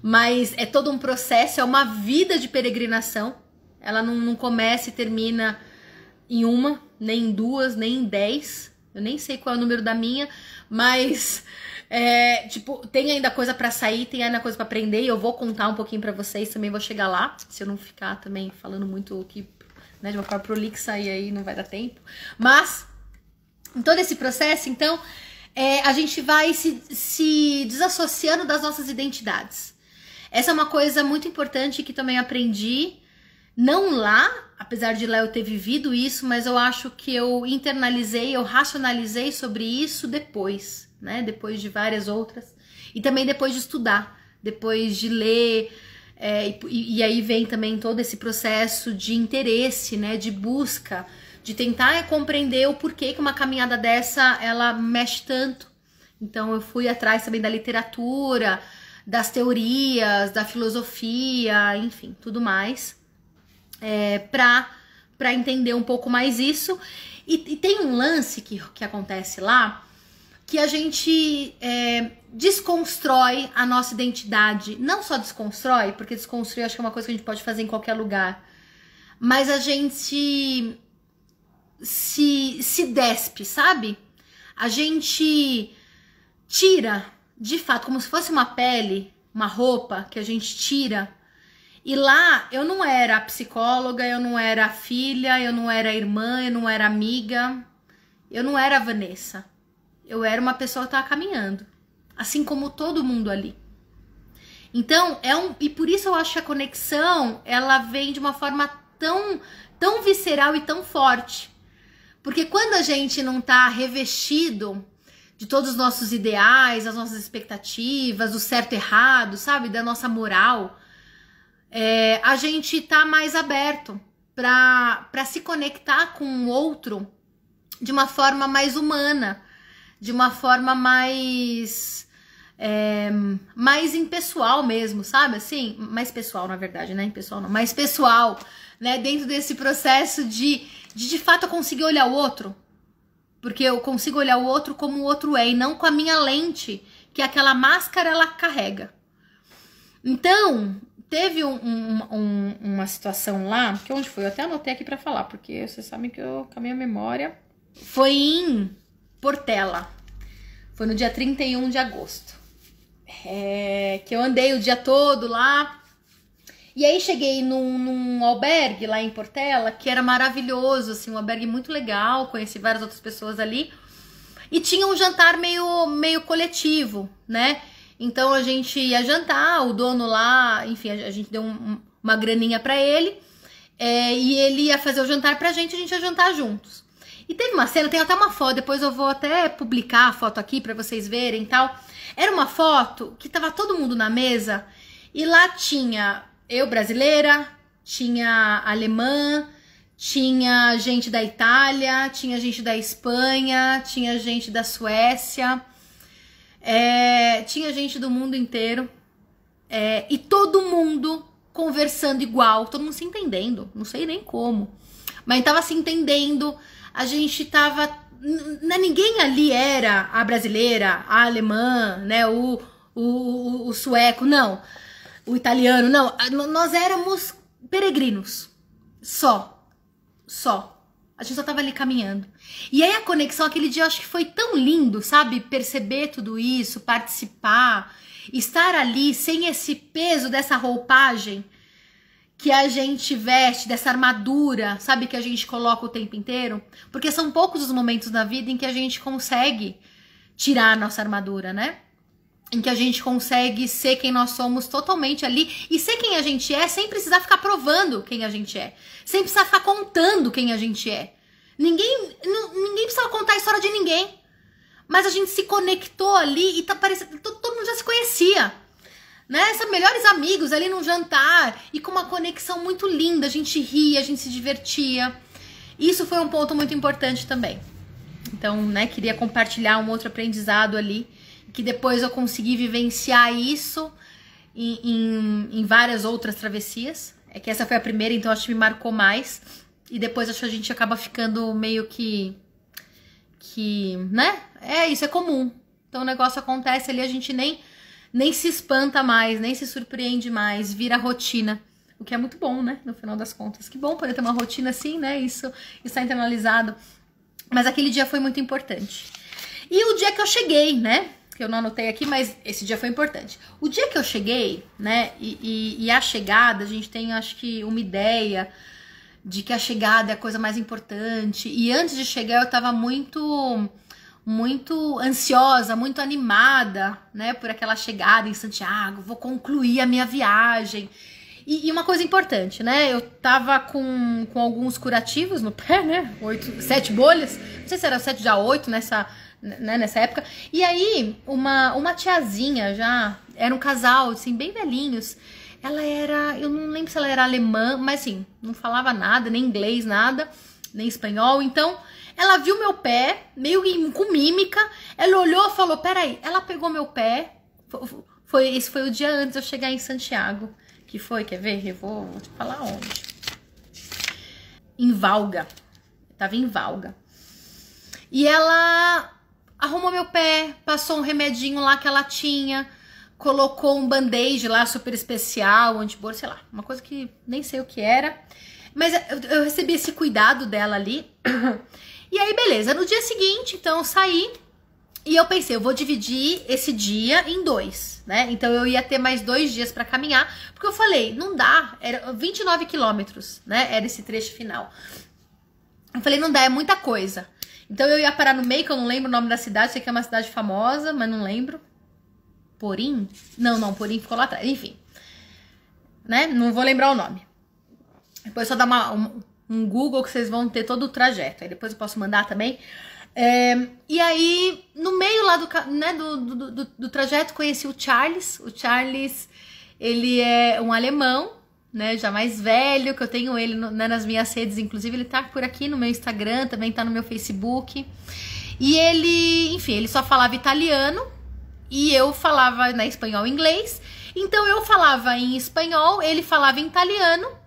mas é todo um processo, é uma vida de peregrinação. Ela não, não começa e termina em uma, nem em duas, nem em dez. Eu nem sei qual é o número da minha, mas é, tipo, tem ainda coisa para sair, tem ainda coisa para aprender e eu vou contar um pouquinho para vocês, também vou chegar lá, se eu não ficar também falando muito que, né, de uma forma prolixa e aí não vai dar tempo. Mas em todo esse processo, então, é, a gente vai se, se desassociando das nossas identidades. Essa é uma coisa muito importante que também aprendi não lá, apesar de lá eu ter vivido isso, mas eu acho que eu internalizei, eu racionalizei sobre isso depois, né? Depois de várias outras. E também depois de estudar, depois de ler. É, e, e, aí vem também todo esse processo de interesse, né? De busca, de tentar compreender o porquê que uma caminhada dessa ela mexe tanto. Então eu fui atrás também da literatura, das teorias, da filosofia, enfim, tudo mais é, para entender um pouco mais isso. E, e, tem um lance que, que acontece lá que a gente é, desconstrói a nossa identidade. Não só desconstrói, porque desconstruir acho que é uma coisa que a gente pode fazer em qualquer lugar, mas a gente se, se despe, sabe? A gente tira, de fato, como se fosse uma pele, uma roupa que a gente tira e lá eu não era psicóloga, eu não era filha, eu não era irmã, eu não era amiga, eu não era Vanessa. Eu era uma pessoa que estava caminhando, assim como todo mundo ali. Então, é um e por isso eu acho que a conexão, ela vem de uma forma tão tão visceral e tão forte. Porque quando a gente não tá revestido de todos os nossos ideais, as nossas expectativas, o certo e errado, sabe, da nossa moral, é, a gente tá mais aberto para se conectar com o outro de uma forma mais humana, de uma forma mais é, mais impessoal mesmo, sabe? Assim, mais pessoal, na verdade, né? Impessoal não, mais pessoal, né? Dentro desse processo de, de de fato conseguir olhar o outro. Porque eu consigo olhar o outro como o outro é e não com a minha lente, que aquela máscara ela carrega. Então, Teve um, um, um, uma situação lá, que onde foi? Eu até anotei aqui para falar, porque vocês sabem que eu, com a minha memória. Foi em Portela. Foi no dia 31 de agosto. É, que eu andei o dia todo lá. E aí cheguei num, num, albergue lá em Portela, que era maravilhoso, assim, um albergue muito legal, conheci várias outras pessoas ali. E tinha um jantar meio, meio coletivo, né? Então a gente ia jantar, o dono lá, enfim, a, gente deu um, uma graninha para ele. É, e ele ia fazer o jantar pra gente, a gente ia jantar juntos. E teve uma cena, tem até uma foto, depois eu vou até publicar a foto aqui para vocês verem tal. Era uma foto que tava todo mundo na mesa e lá tinha eu brasileira, tinha alemã, tinha gente da Itália, tinha gente da Espanha, tinha gente da Suécia. É, tinha gente do mundo inteiro é, e todo mundo conversando igual, todo mundo se entendendo, não sei nem como, mas tava se entendendo, a gente tava. Ninguém ali era a brasileira, a alemã, né, o, o, o sueco, não, o italiano, não, nós éramos peregrinos, só, só. A gente só tava ali caminhando. E aí a conexão aquele dia eu acho que foi tão lindo, sabe? Perceber tudo isso, participar, estar ali sem esse peso dessa roupagem que a gente veste, dessa armadura, sabe? Que a gente coloca o tempo inteiro. Porque são poucos os momentos na vida em que a gente consegue tirar a nossa armadura, né? Em que a gente consegue ser quem nós somos totalmente ali e ser quem a gente é sem precisar ficar provando quem a gente é, sem precisar ficar contando quem a gente é. Ninguém, ninguém precisava contar a história de ninguém, mas a gente se conectou ali e tá parecendo todo, todo mundo já se conhecia. Né? São melhores amigos ali num jantar e com uma conexão muito linda, a gente ria, a gente se divertia. Isso foi um ponto muito importante também. Então, né, queria compartilhar um outro aprendizado ali que depois eu consegui vivenciar isso em, em, em, várias outras travessias. É que essa foi a primeira, então acho que me marcou mais. E depois acho que a gente acaba ficando meio que. que. né? É, isso é comum. Então o negócio acontece ali, a gente nem, nem se espanta mais, nem se surpreende mais, vira rotina. O que é muito bom, né? No final das contas. Que bom poder ter uma rotina assim, né? Isso está internalizado. Mas aquele dia foi muito importante. E o dia que eu cheguei, né? Que eu não anotei aqui, mas esse dia foi importante. O dia que eu cheguei, né? E, e, e a chegada, a gente tem, acho que, uma ideia de que a chegada é a coisa mais importante. E antes de chegar, eu tava muito muito ansiosa, muito animada, né, por aquela chegada em Santiago, vou concluir a minha viagem. E, e, uma coisa importante, né? Eu tava com, com alguns curativos no pé, né? Oito, sete bolhas. Não sei se era sete já oito nessa, né, nessa época. E aí, uma, uma tiazinha já, era um casal, assim, bem velhinhos. Ela era, eu não lembro se ela era alemã, mas assim, não falava nada, nem inglês, nada, nem espanhol. Então, ela viu meu pé, meio com mímica. Ela olhou e falou: Peraí, ela pegou meu pé. Foi, esse foi o dia antes de eu chegar em Santiago. Que foi, quer ver? Eu vou, vou te falar onde. Em Valga. Eu tava em Valga. E ela arrumou meu pé, passou um remedinho lá que ela tinha, colocou um band-aid lá super especial, antibor, sei lá, uma coisa que nem sei o que era. Mas eu, eu recebi esse cuidado dela ali. [coughs] E aí, beleza. No dia seguinte, então, eu saí e eu pensei, eu vou dividir esse dia em dois, né? Então eu ia ter mais dois dias para caminhar, porque eu falei, não dá, era 29 quilômetros, né? Era esse trecho final. Eu falei, não dá, é muita coisa. Então eu ia parar no meio, que eu não lembro o nome da cidade, sei que é uma cidade famosa, mas não lembro. Porim? Não, não, Porim ficou lá atrás. Enfim. Né? Não vou lembrar o nome. Depois só dar uma, um Google que vocês vão ter todo o trajeto. Aí depois eu posso mandar também. É, e aí, no meio lá do, né, do, do, do, do, trajeto, conheci o Charles. O Charles, ele é um alemão, né, já mais velho, que eu tenho ele no, né, nas minhas redes, inclusive ele tá por aqui no meu Instagram, também tá no meu Facebook. E ele, enfim, ele só falava italiano e eu falava né, espanhol e inglês. Então eu falava em espanhol, ele falava em italiano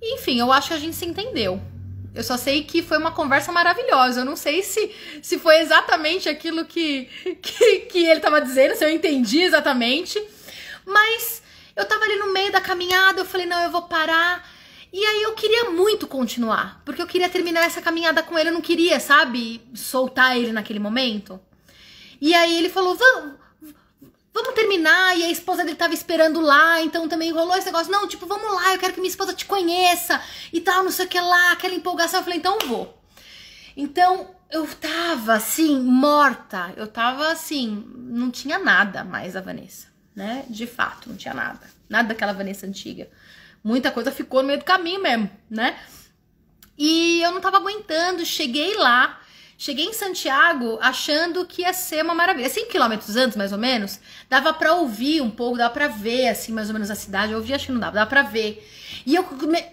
enfim, eu acho que a gente se entendeu. Eu só sei que foi uma conversa maravilhosa. Eu não sei se, se foi exatamente aquilo que, [laughs] que, que ele estava dizendo, se eu entendi exatamente. Mas eu tava ali no meio da caminhada, eu falei, não, eu vou parar. E aí eu queria muito continuar, porque eu queria terminar essa caminhada com ele, eu não queria, sabe, soltar ele naquele momento. E aí ele falou, vamos, terminar. E a esposa dele tava esperando lá, então também rolou esse negócio. Não, tipo, vamos lá, eu quero que minha esposa te conheça e tal, não sei o que lá, aquela empolgação. Eu falei, então eu vou. Então eu tava assim, morta. Eu tava assim, não tinha nada mais a Vanessa, né? De fato, não tinha nada. Nada daquela Vanessa antiga. Muita coisa ficou no meio do caminho mesmo, né? E eu não tava aguentando, cheguei lá. Cheguei em Santiago achando que ia ser uma maravilha. 5 quilômetros antes, mais ou menos, dava para ouvir um pouco, dava para ver, assim, mais ou menos a cidade. Eu ouvi, acho que não dava, dava pra ver. E eu,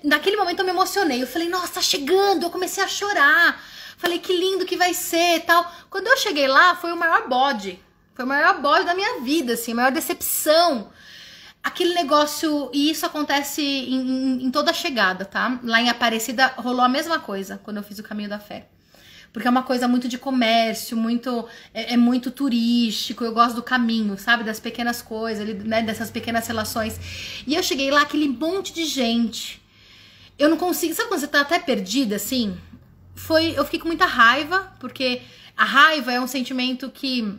naquele momento eu me emocionei. Eu falei, nossa, tá chegando. Eu comecei a chorar. Falei, que lindo que vai ser tal. Quando eu cheguei lá, foi o maior bode. Foi o maior bode da minha vida, assim, a maior decepção aquele negócio, e isso acontece em, em, em, toda a chegada, tá? Lá em Aparecida rolou a mesma coisa quando eu fiz o caminho da fé porque é uma coisa muito de comércio, muito é, é muito turístico. Eu gosto do caminho, sabe, das pequenas coisas, né, dessas pequenas relações. E eu cheguei lá, aquele monte de gente. Eu não consigo, sabe quando você tá até perdida assim? Foi, eu fiquei com muita raiva, porque a raiva é um sentimento que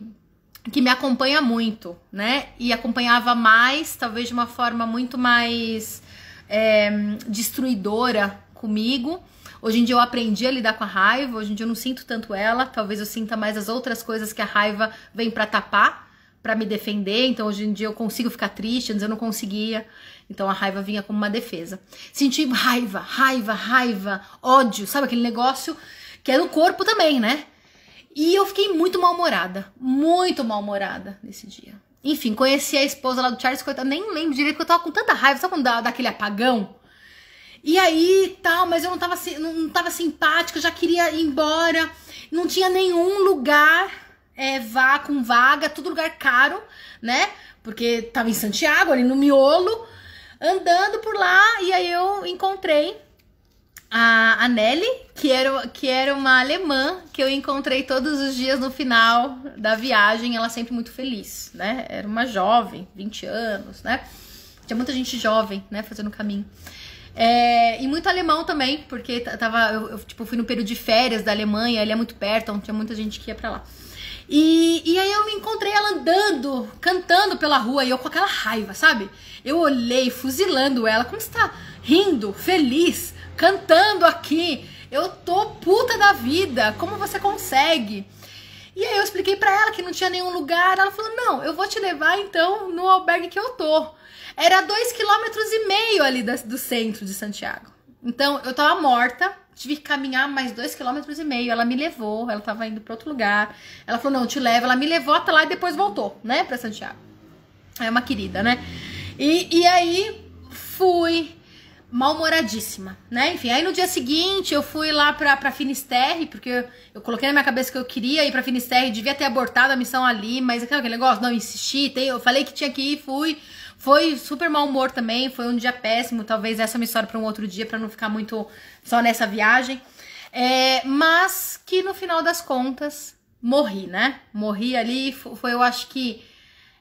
que me acompanha muito, né? E acompanhava mais, talvez de uma forma muito mais é, destruidora comigo. Hoje em dia eu aprendi a lidar com a raiva, hoje em dia eu não sinto tanto ela, talvez eu sinta mais as outras coisas que a raiva vem para tapar, para me defender. Então hoje em dia eu consigo ficar triste, antes eu não conseguia. Então a raiva vinha como uma defesa. Senti raiva, raiva, raiva, ódio, sabe aquele negócio que é no corpo também, né? E eu fiquei muito mal-humorada, muito mal-humorada nesse dia. Enfim, conheci a esposa lá do Charles, coitado, nem lembro direito, porque eu tava com tanta raiva, sabe quando dá, aquele apagão? E aí, tal, mas eu não tava, não tava simpática, eu já queria ir embora. Não tinha nenhum lugar é, vá com vaga, tudo lugar caro, né? Porque tava em Santiago, ali no miolo, andando por lá, e aí eu encontrei a, a Nelly, que era, que era uma alemã que eu encontrei todos os dias no final da viagem, ela sempre muito feliz, né? Era uma jovem, 20 anos, né? Tinha muita gente jovem, né, fazendo o caminho. É, e muito alemão também, porque tava, eu, eu, tipo, fui no período de férias da Alemanha, ele é muito perto, então tinha muita gente que ia pra lá. E, e aí eu me encontrei ela andando, cantando pela rua, e eu com aquela raiva, sabe? Eu olhei, fuzilando ela, como está rindo, feliz, cantando aqui. Eu tô puta da vida, como você consegue? E aí eu expliquei para ela que não tinha nenhum lugar. Ela falou: "Não, eu vou te levar então no albergue que eu tô". Era dois quilômetros e meio ali do centro de Santiago. Então eu tava morta, tive que caminhar mais dois quilômetros e meio. Ela me levou, ela tava indo para outro lugar. Ela falou: "Não, te levo". Ela me levou até lá e depois voltou, né, para Santiago. É uma querida, né? E, e aí fui mal-humoradíssima, né? Enfim, aí no dia seguinte eu fui lá pra, pra Finisterre, porque eu, eu coloquei na minha cabeça que eu queria ir pra Finisterre, devia ter abortado a missão ali, mas aquele negócio, não, insisti, tem, eu falei que tinha que ir, fui. Foi super mau humor também, foi um dia péssimo, talvez essa é uma história para um outro dia, para não ficar muito só nessa viagem. É, mas que no final das contas, morri, né? Morri ali, foi, eu acho que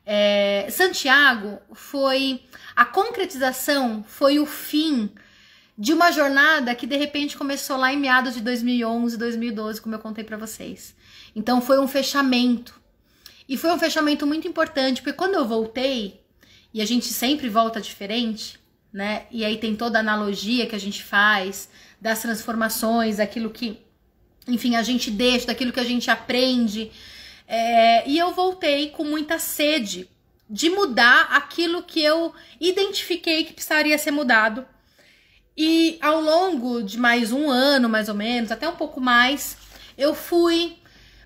é, Santiago foi a concretização, foi o fim de uma jornada que de repente começou lá em meados de 2011, 2012, como eu contei para vocês. Então foi um fechamento. E foi um fechamento muito importante, porque quando eu voltei, e a gente sempre volta diferente, né? E aí tem toda a analogia que a gente faz das transformações, daquilo que, enfim, a gente deixa, daquilo que a gente aprende. É, e eu voltei com muita sede de mudar aquilo que eu identifiquei que precisaria ser mudado. E ao longo de mais um ano, mais ou menos, até um pouco mais, eu fui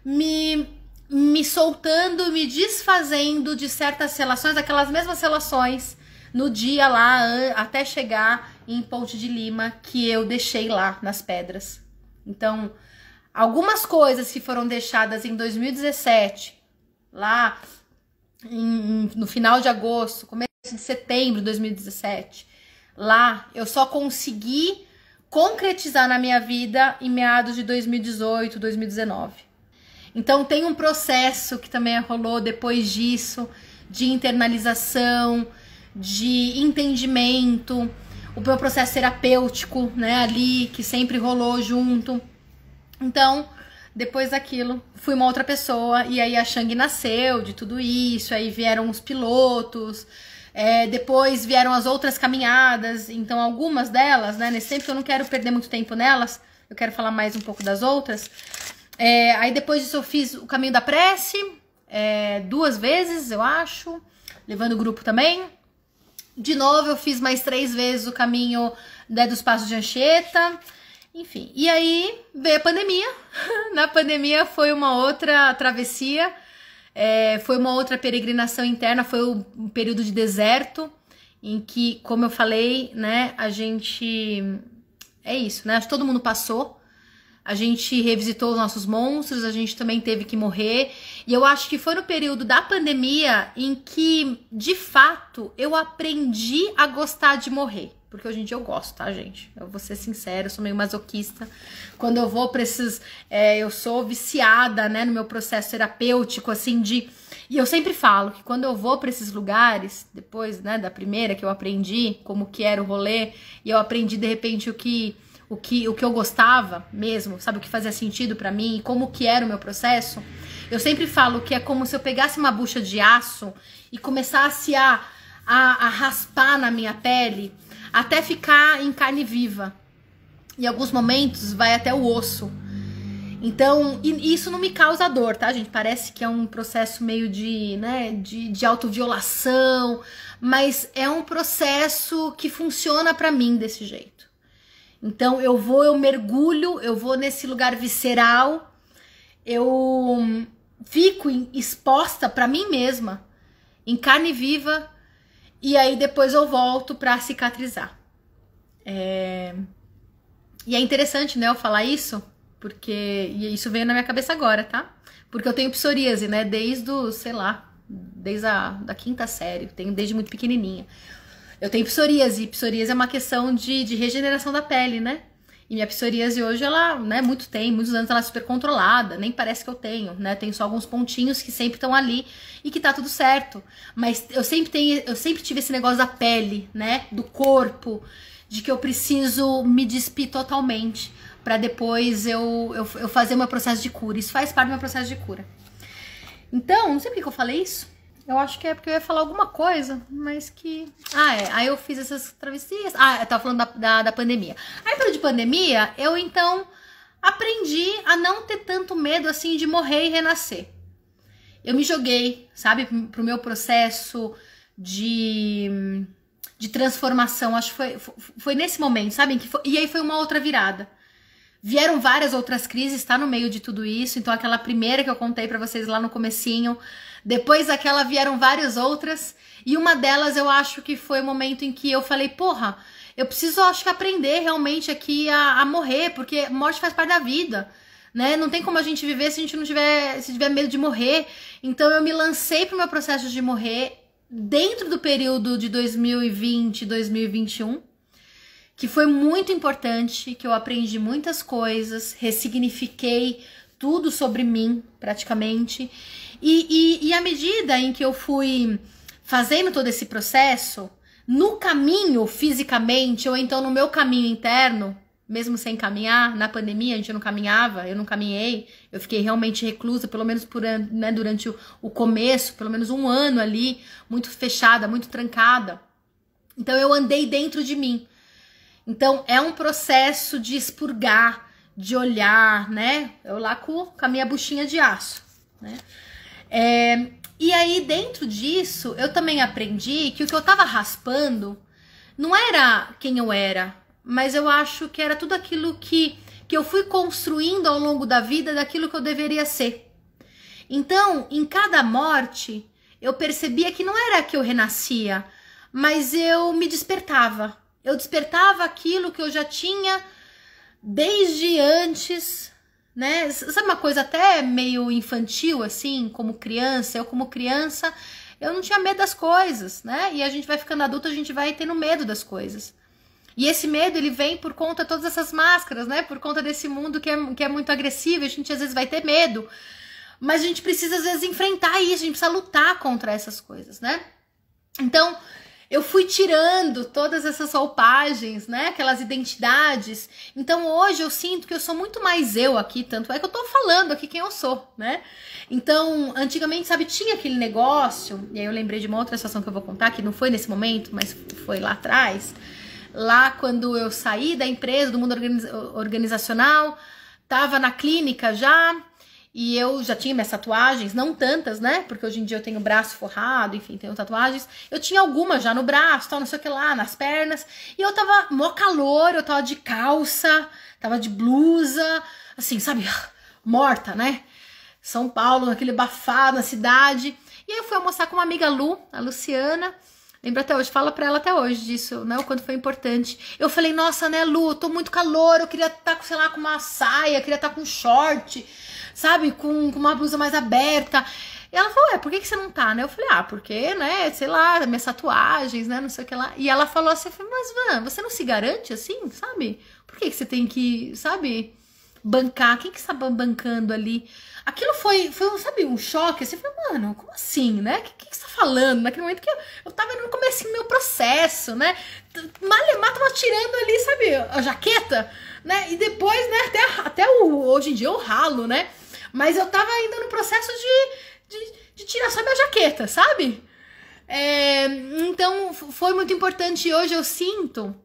me, me soltando, me desfazendo de certas relações, aquelas mesmas relações no dia lá, até chegar em Ponte de Lima, que eu deixei lá nas pedras. Então, Algumas coisas que foram deixadas em 2017, lá em, no final de agosto, começo de setembro de 2017, lá eu só consegui concretizar na minha vida em meados de 2018, 2019. Então tem um processo que também rolou depois disso, de internalização, de entendimento, o meu processo terapêutico, né, ali que sempre rolou junto. Então, depois daquilo, fui uma outra pessoa e aí a Shang nasceu de tudo isso, aí vieram os pilotos, é, depois vieram as outras caminhadas, então algumas delas, né, nesse tempo que eu não quero perder muito tempo nelas, eu quero falar mais um pouco das outras. É, aí depois disso eu fiz o caminho da prece, é, duas vezes, eu acho, levando o grupo também. De novo, eu fiz mais três vezes o caminho né, dos Passos de Anchieta. Enfim, e aí veio a pandemia. [laughs] Na pandemia foi uma outra travessia, é, foi uma outra peregrinação interna, foi um período de deserto, em que, como eu falei, né, a gente. É isso, né? Todo mundo passou. A gente revisitou os nossos monstros, a gente também teve que morrer. E eu acho que foi no período da pandemia em que, de fato, eu aprendi a gostar de morrer. Porque hoje em dia eu gosto, tá, gente? Eu vou ser sincera, eu sou meio masoquista. Quando eu vou pra esses. É, eu sou viciada, né, no meu processo terapêutico, assim, de. E eu sempre falo que quando eu vou para esses lugares, depois, né, da primeira que eu aprendi como que era o rolê, e eu aprendi de repente o que o que o que eu gostava mesmo, sabe o que fazia sentido para mim e como que era o meu processo. Eu sempre falo que é como se eu pegasse uma bucha de aço e começasse a, a, a raspar na minha pele até ficar em carne viva. Em alguns momentos vai até o osso. Então, isso não me causa dor, tá, gente? Parece que é um processo meio de, né, de, de autoviolação, mas é um processo que funciona para mim desse jeito. Então, eu vou, eu mergulho, eu vou nesse lugar visceral, eu fico exposta para mim mesma, em carne viva, e aí depois eu volto para cicatrizar. É... E é interessante, né, eu falar isso, porque e isso veio na minha cabeça agora, tá? Porque eu tenho psoríase, né, desde o, sei lá, desde a da quinta série, tenho desde muito pequenininha. Eu tenho psoríase, psoríase é uma questão de, de regeneração da pele, né? E minha psoríase hoje, ela, né, muito tem, muitos anos ela é super controlada, nem parece que eu tenho, né? Tem só alguns pontinhos que sempre estão ali e que tá tudo certo. Mas eu sempre tenho, eu sempre tive esse negócio da pele, né? Do corpo, de que eu preciso me despir totalmente para depois eu, eu, eu fazer meu processo de cura. Isso faz parte do meu processo de cura. Então, não sei por que eu falei isso. Eu acho que é porque eu ia falar alguma coisa, mas que. Ah, é. Aí eu fiz essas travessias. Ah, eu tava falando da, da, da pandemia. Aí, pelo de pandemia, eu então aprendi a não ter tanto medo assim de morrer e renascer. Eu me joguei, sabe, pro meu processo de, de transformação. Acho que foi, foi nesse momento, sabe? Foi, e aí foi uma outra virada. Vieram várias outras crises, tá no meio de tudo isso. Então, aquela primeira que eu contei para vocês lá no comecinho, depois daquela vieram várias outras. E uma delas eu acho que foi o momento em que eu falei, porra, eu preciso, acho que, aprender realmente aqui a, a morrer, porque morte faz parte da vida. Né? Não tem como a gente viver se a gente não tiver, se tiver medo de morrer. Então eu me lancei pro meu processo de morrer dentro do período de 2020, 2021 que foi muito importante, que eu aprendi muitas coisas, ressignifiquei tudo sobre mim, praticamente. E, e, e à medida em que eu fui fazendo todo esse processo, no caminho fisicamente, ou então no meu caminho interno, mesmo sem caminhar, na pandemia a gente não caminhava, eu não caminhei, eu fiquei realmente reclusa, pelo menos por, né, durante o, o começo, pelo menos um ano ali, muito fechada, muito trancada. Então eu andei dentro de mim. Então é um processo de expurgar, de olhar, né? Eu lá com, com a minha buchinha de aço, né? É, e aí dentro disso eu também aprendi que o que eu tava raspando não era quem eu era, mas eu acho que era tudo aquilo que, que eu fui construindo ao longo da vida daquilo que eu deveria ser. Então, em cada morte, eu percebia que não era que eu renascia, mas eu me despertava. Eu despertava aquilo que eu já tinha desde antes, né? Sabe uma coisa até meio infantil, assim, como criança? Eu, como criança, eu não tinha medo das coisas, né? E a gente vai ficando adulto, a gente vai tendo medo das coisas. E esse medo, ele vem por conta de todas essas máscaras, né? Por conta desse mundo que é, que é muito agressivo, a gente às vezes vai ter medo. Mas a gente precisa, às vezes, enfrentar isso, a gente precisa lutar contra essas coisas, né? Então, eu fui tirando todas essas roupagens, né? Aquelas identidades. Então hoje eu sinto que eu sou muito mais eu aqui, tanto é que eu tô falando aqui quem eu sou, né? Então, antigamente, sabe, tinha aquele negócio, e aí eu lembrei de uma outra situação que eu vou contar, que não foi nesse momento, mas foi lá atrás. Lá quando eu saí da empresa, do mundo organizacional, tava na clínica já, e eu já tinha minhas tatuagens, não tantas, né? Porque hoje em dia eu tenho braço forrado, enfim, tenho tatuagens. Eu tinha algumas já no braço, tal, não sei o que lá, nas pernas. E eu tava mó calor, eu tava de calça, tava de blusa, assim, sabe? [sighs] Morta, né? São Paulo, aquele bafado na cidade. E aí eu fui almoçar com uma amiga Lu, a Luciana. Lembra até hoje, fala pra ela até hoje disso, né? O quanto foi importante. Eu falei, nossa, né, Lu, tô muito calor, eu queria estar, tá, sei lá, com uma saia, queria estar tá com short sabe, com, com uma blusa mais aberta. E ela falou, é, por que, que você não tá, né? Eu falei, ah, porque, né, sei lá, minhas tatuagens, né, não sei o que lá. E ela falou assim, mas, Van, você não se garante assim, sabe? Por que, que você tem que, sabe, bancar? Quem que está bancando ali? Aquilo foi, foi, sabe, um choque, assim, eu falei, mano, como assim, né? O que, que, você tá falando? Naquele momento que eu, eu tava no começo do meu processo, né? Malemar tava tirando ali, sabe, a jaqueta, né? E depois, né, até, até o, hoje em dia eu ralo, né? Mas eu tava ainda no processo de, de, de tirar só minha jaqueta, sabe? É, então foi muito importante hoje eu sinto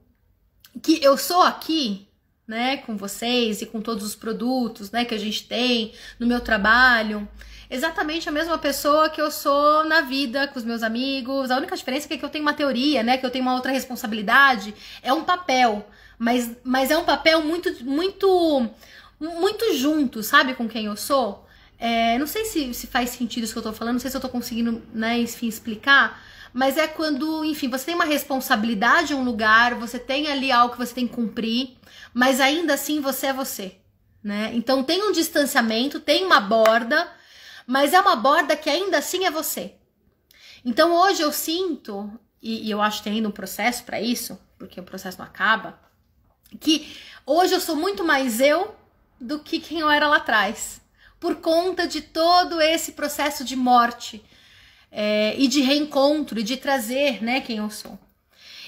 que eu sou aqui, né, com vocês e com todos os produtos, né, que a gente tem no meu trabalho, exatamente a mesma pessoa que eu sou na vida com os meus amigos. A única diferença é que eu tenho uma teoria, né, que eu tenho uma outra responsabilidade, é um papel, mas, mas é um papel muito muito muito junto, sabe, com quem eu sou. É, não sei se, se faz sentido isso que eu tô falando, não sei se eu tô conseguindo, né, enfim, explicar, mas é quando, enfim, você tem uma responsabilidade um lugar, você tem ali algo que você tem que cumprir, mas ainda assim você é você, né? Então tem um distanciamento, tem uma borda, mas é uma borda que ainda assim é você. Então hoje eu sinto, e, e eu acho que tem ainda um processo para isso, porque o processo não acaba, que hoje eu sou muito mais eu do que quem eu era lá atrás, por conta de todo esse processo de morte é, e de reencontro e de trazer, né, quem eu sou.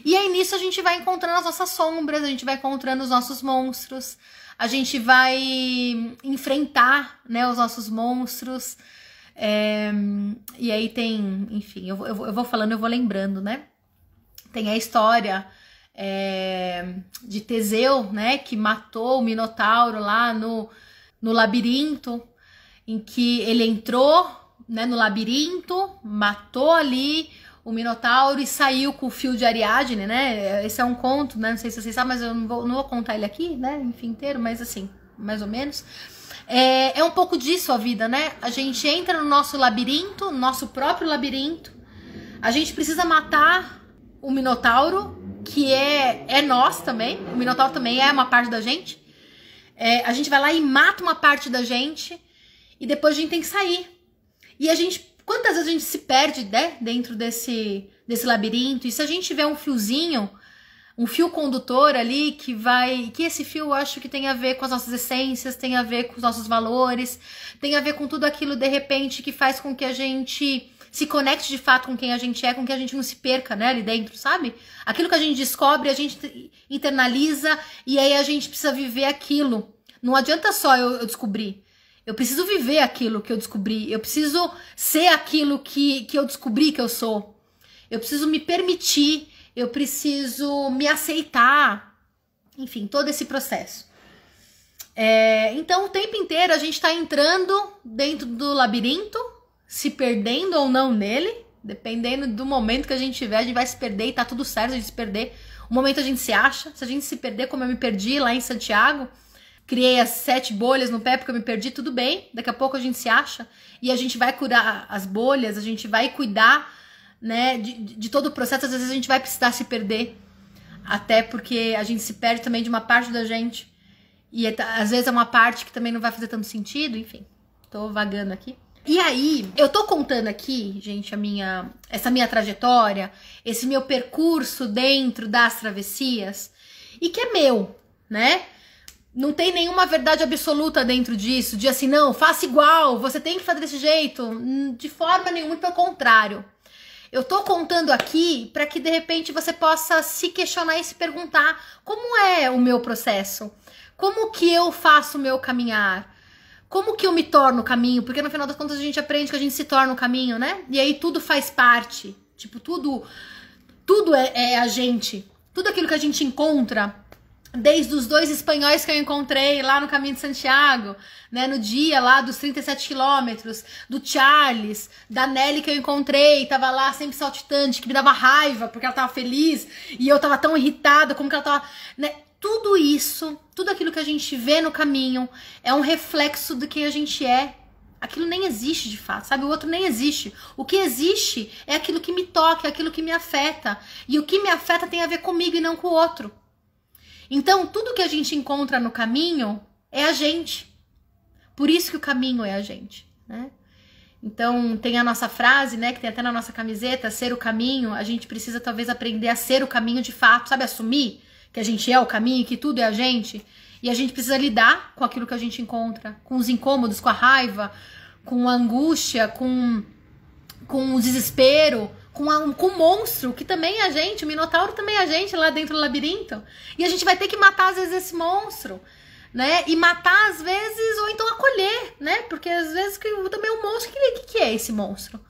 E aí nisso a gente vai encontrando as nossas sombras, a gente vai encontrando os nossos monstros, a gente vai enfrentar, né, os nossos monstros. É, e aí tem, enfim, eu, eu, eu vou falando, eu vou lembrando, né? Tem a história é, de Teseu, né, que matou o Minotauro lá no, no labirinto, em que ele entrou né, no labirinto, matou ali o Minotauro e saiu com o fio de Ariadne, né? Esse é um conto, né? Não sei se vocês sabem, mas eu não vou, não vou contar ele aqui, né? Enfim, inteiro, mas assim, mais ou menos. É, é um pouco disso a vida, né? A gente entra no nosso labirinto, no nosso próprio labirinto. A gente precisa matar o Minotauro, que é, é nós também. O Minotauro também é uma parte da gente. É, a gente vai lá e mata uma parte da gente. E depois a gente tem que sair. E a gente. Quantas vezes a gente se perde, né? Dentro desse, desse labirinto. E se a gente tiver um fiozinho, um fio condutor ali que vai. Que esse fio eu acho que tem a ver com as nossas essências, tem a ver com os nossos valores, tem a ver com tudo aquilo de repente que faz com que a gente se conecte de fato com quem a gente é, com que a gente não se perca, né, ali dentro, sabe? Aquilo que a gente descobre, a gente internaliza e aí a gente precisa viver aquilo. Não adianta só eu, eu descobrir. Eu preciso viver aquilo que eu descobri. Eu preciso ser aquilo que, que eu descobri que eu sou. Eu preciso me permitir. Eu preciso me aceitar. Enfim, todo esse processo. É, então, o tempo inteiro a gente está entrando dentro do labirinto se perdendo ou não nele, dependendo do momento que a gente tiver, a gente vai se perder e tá tudo certo a gente se perder. O momento a gente se acha, se a gente se perder, como eu me perdi lá em Santiago, criei as sete bolhas no pé porque eu me perdi, tudo bem, daqui a pouco a gente se acha e a gente vai curar as bolhas, a gente vai cuidar, né, de, de todo o processo, às vezes a gente vai precisar se perder, até porque a gente se perde também de uma parte da gente, e é, às vezes é uma parte que também não vai fazer tanto sentido, enfim, tô vagando aqui. E aí, eu tô contando aqui, gente, a minha essa minha trajetória, esse meu percurso dentro das travessias e que é meu, né? Não tem nenhuma verdade absoluta dentro disso, de assim, não, faça igual, você tem que fazer desse jeito, hum, de forma nenhuma, pelo contrário. Eu tô contando aqui para que de repente você possa se questionar e se perguntar como é o meu processo? Como que eu faço o meu caminhar? como que eu me torno o caminho? Porque no final das contas a gente aprende que a gente se torna o caminho, né? E aí tudo faz parte. Tipo, tudo tudo é, é a gente. Tudo aquilo que a gente encontra, desde os dois espanhóis que eu encontrei lá no caminho de Santiago, né, no dia lá dos 37 quilômetros, do Charles, da Nelly que eu encontrei, tava lá sempre saltitante, que me dava raiva porque ela tava feliz e eu tava tão irritada como que ela tava, né? tudo isso, tudo aquilo que a gente vê no caminho é um reflexo do que a gente é. Aquilo nem existe de fato, sabe? O outro nem existe. O que existe é aquilo que me toca, é aquilo que me afeta. E o que me afeta tem a ver comigo e não com o outro. Então, tudo que a gente encontra no caminho é a gente. Por isso que o caminho é a gente, né? Então, tem a nossa frase, né, que tem até na nossa camiseta, ser o caminho. A gente precisa talvez aprender a ser o caminho de fato, sabe? Assumir que a gente é o caminho, que tudo é a gente. E a gente precisa lidar com aquilo que a gente encontra, com os incômodos, com a raiva, com a angústia, com, com o desespero, com, a, com o monstro, que também é a gente, o Minotauro também é a gente lá dentro do labirinto. E a gente vai ter que matar, às vezes, esse monstro. Né? E matar às vezes, ou então acolher, né? Porque às vezes que, também o monstro, o que, que, é esse monstro?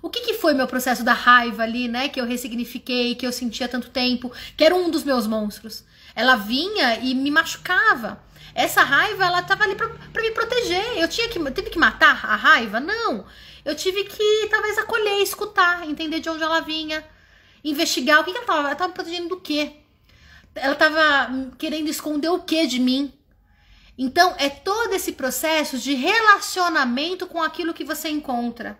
O que, que foi meu processo da raiva ali, né? Que eu ressignifiquei, que eu sentia tanto tempo, que era um dos meus monstros. Ela vinha e me machucava. Essa raiva, ela tava ali pra, pra me proteger. Eu tinha que, tive que matar a raiva? Não. Eu tive que, talvez, acolher, escutar, entender de onde ela vinha, investigar o que, que ela tava. Ela tava me protegendo do quê? Ela tava querendo esconder o que de mim? Então, é todo esse processo de relacionamento com aquilo que você encontra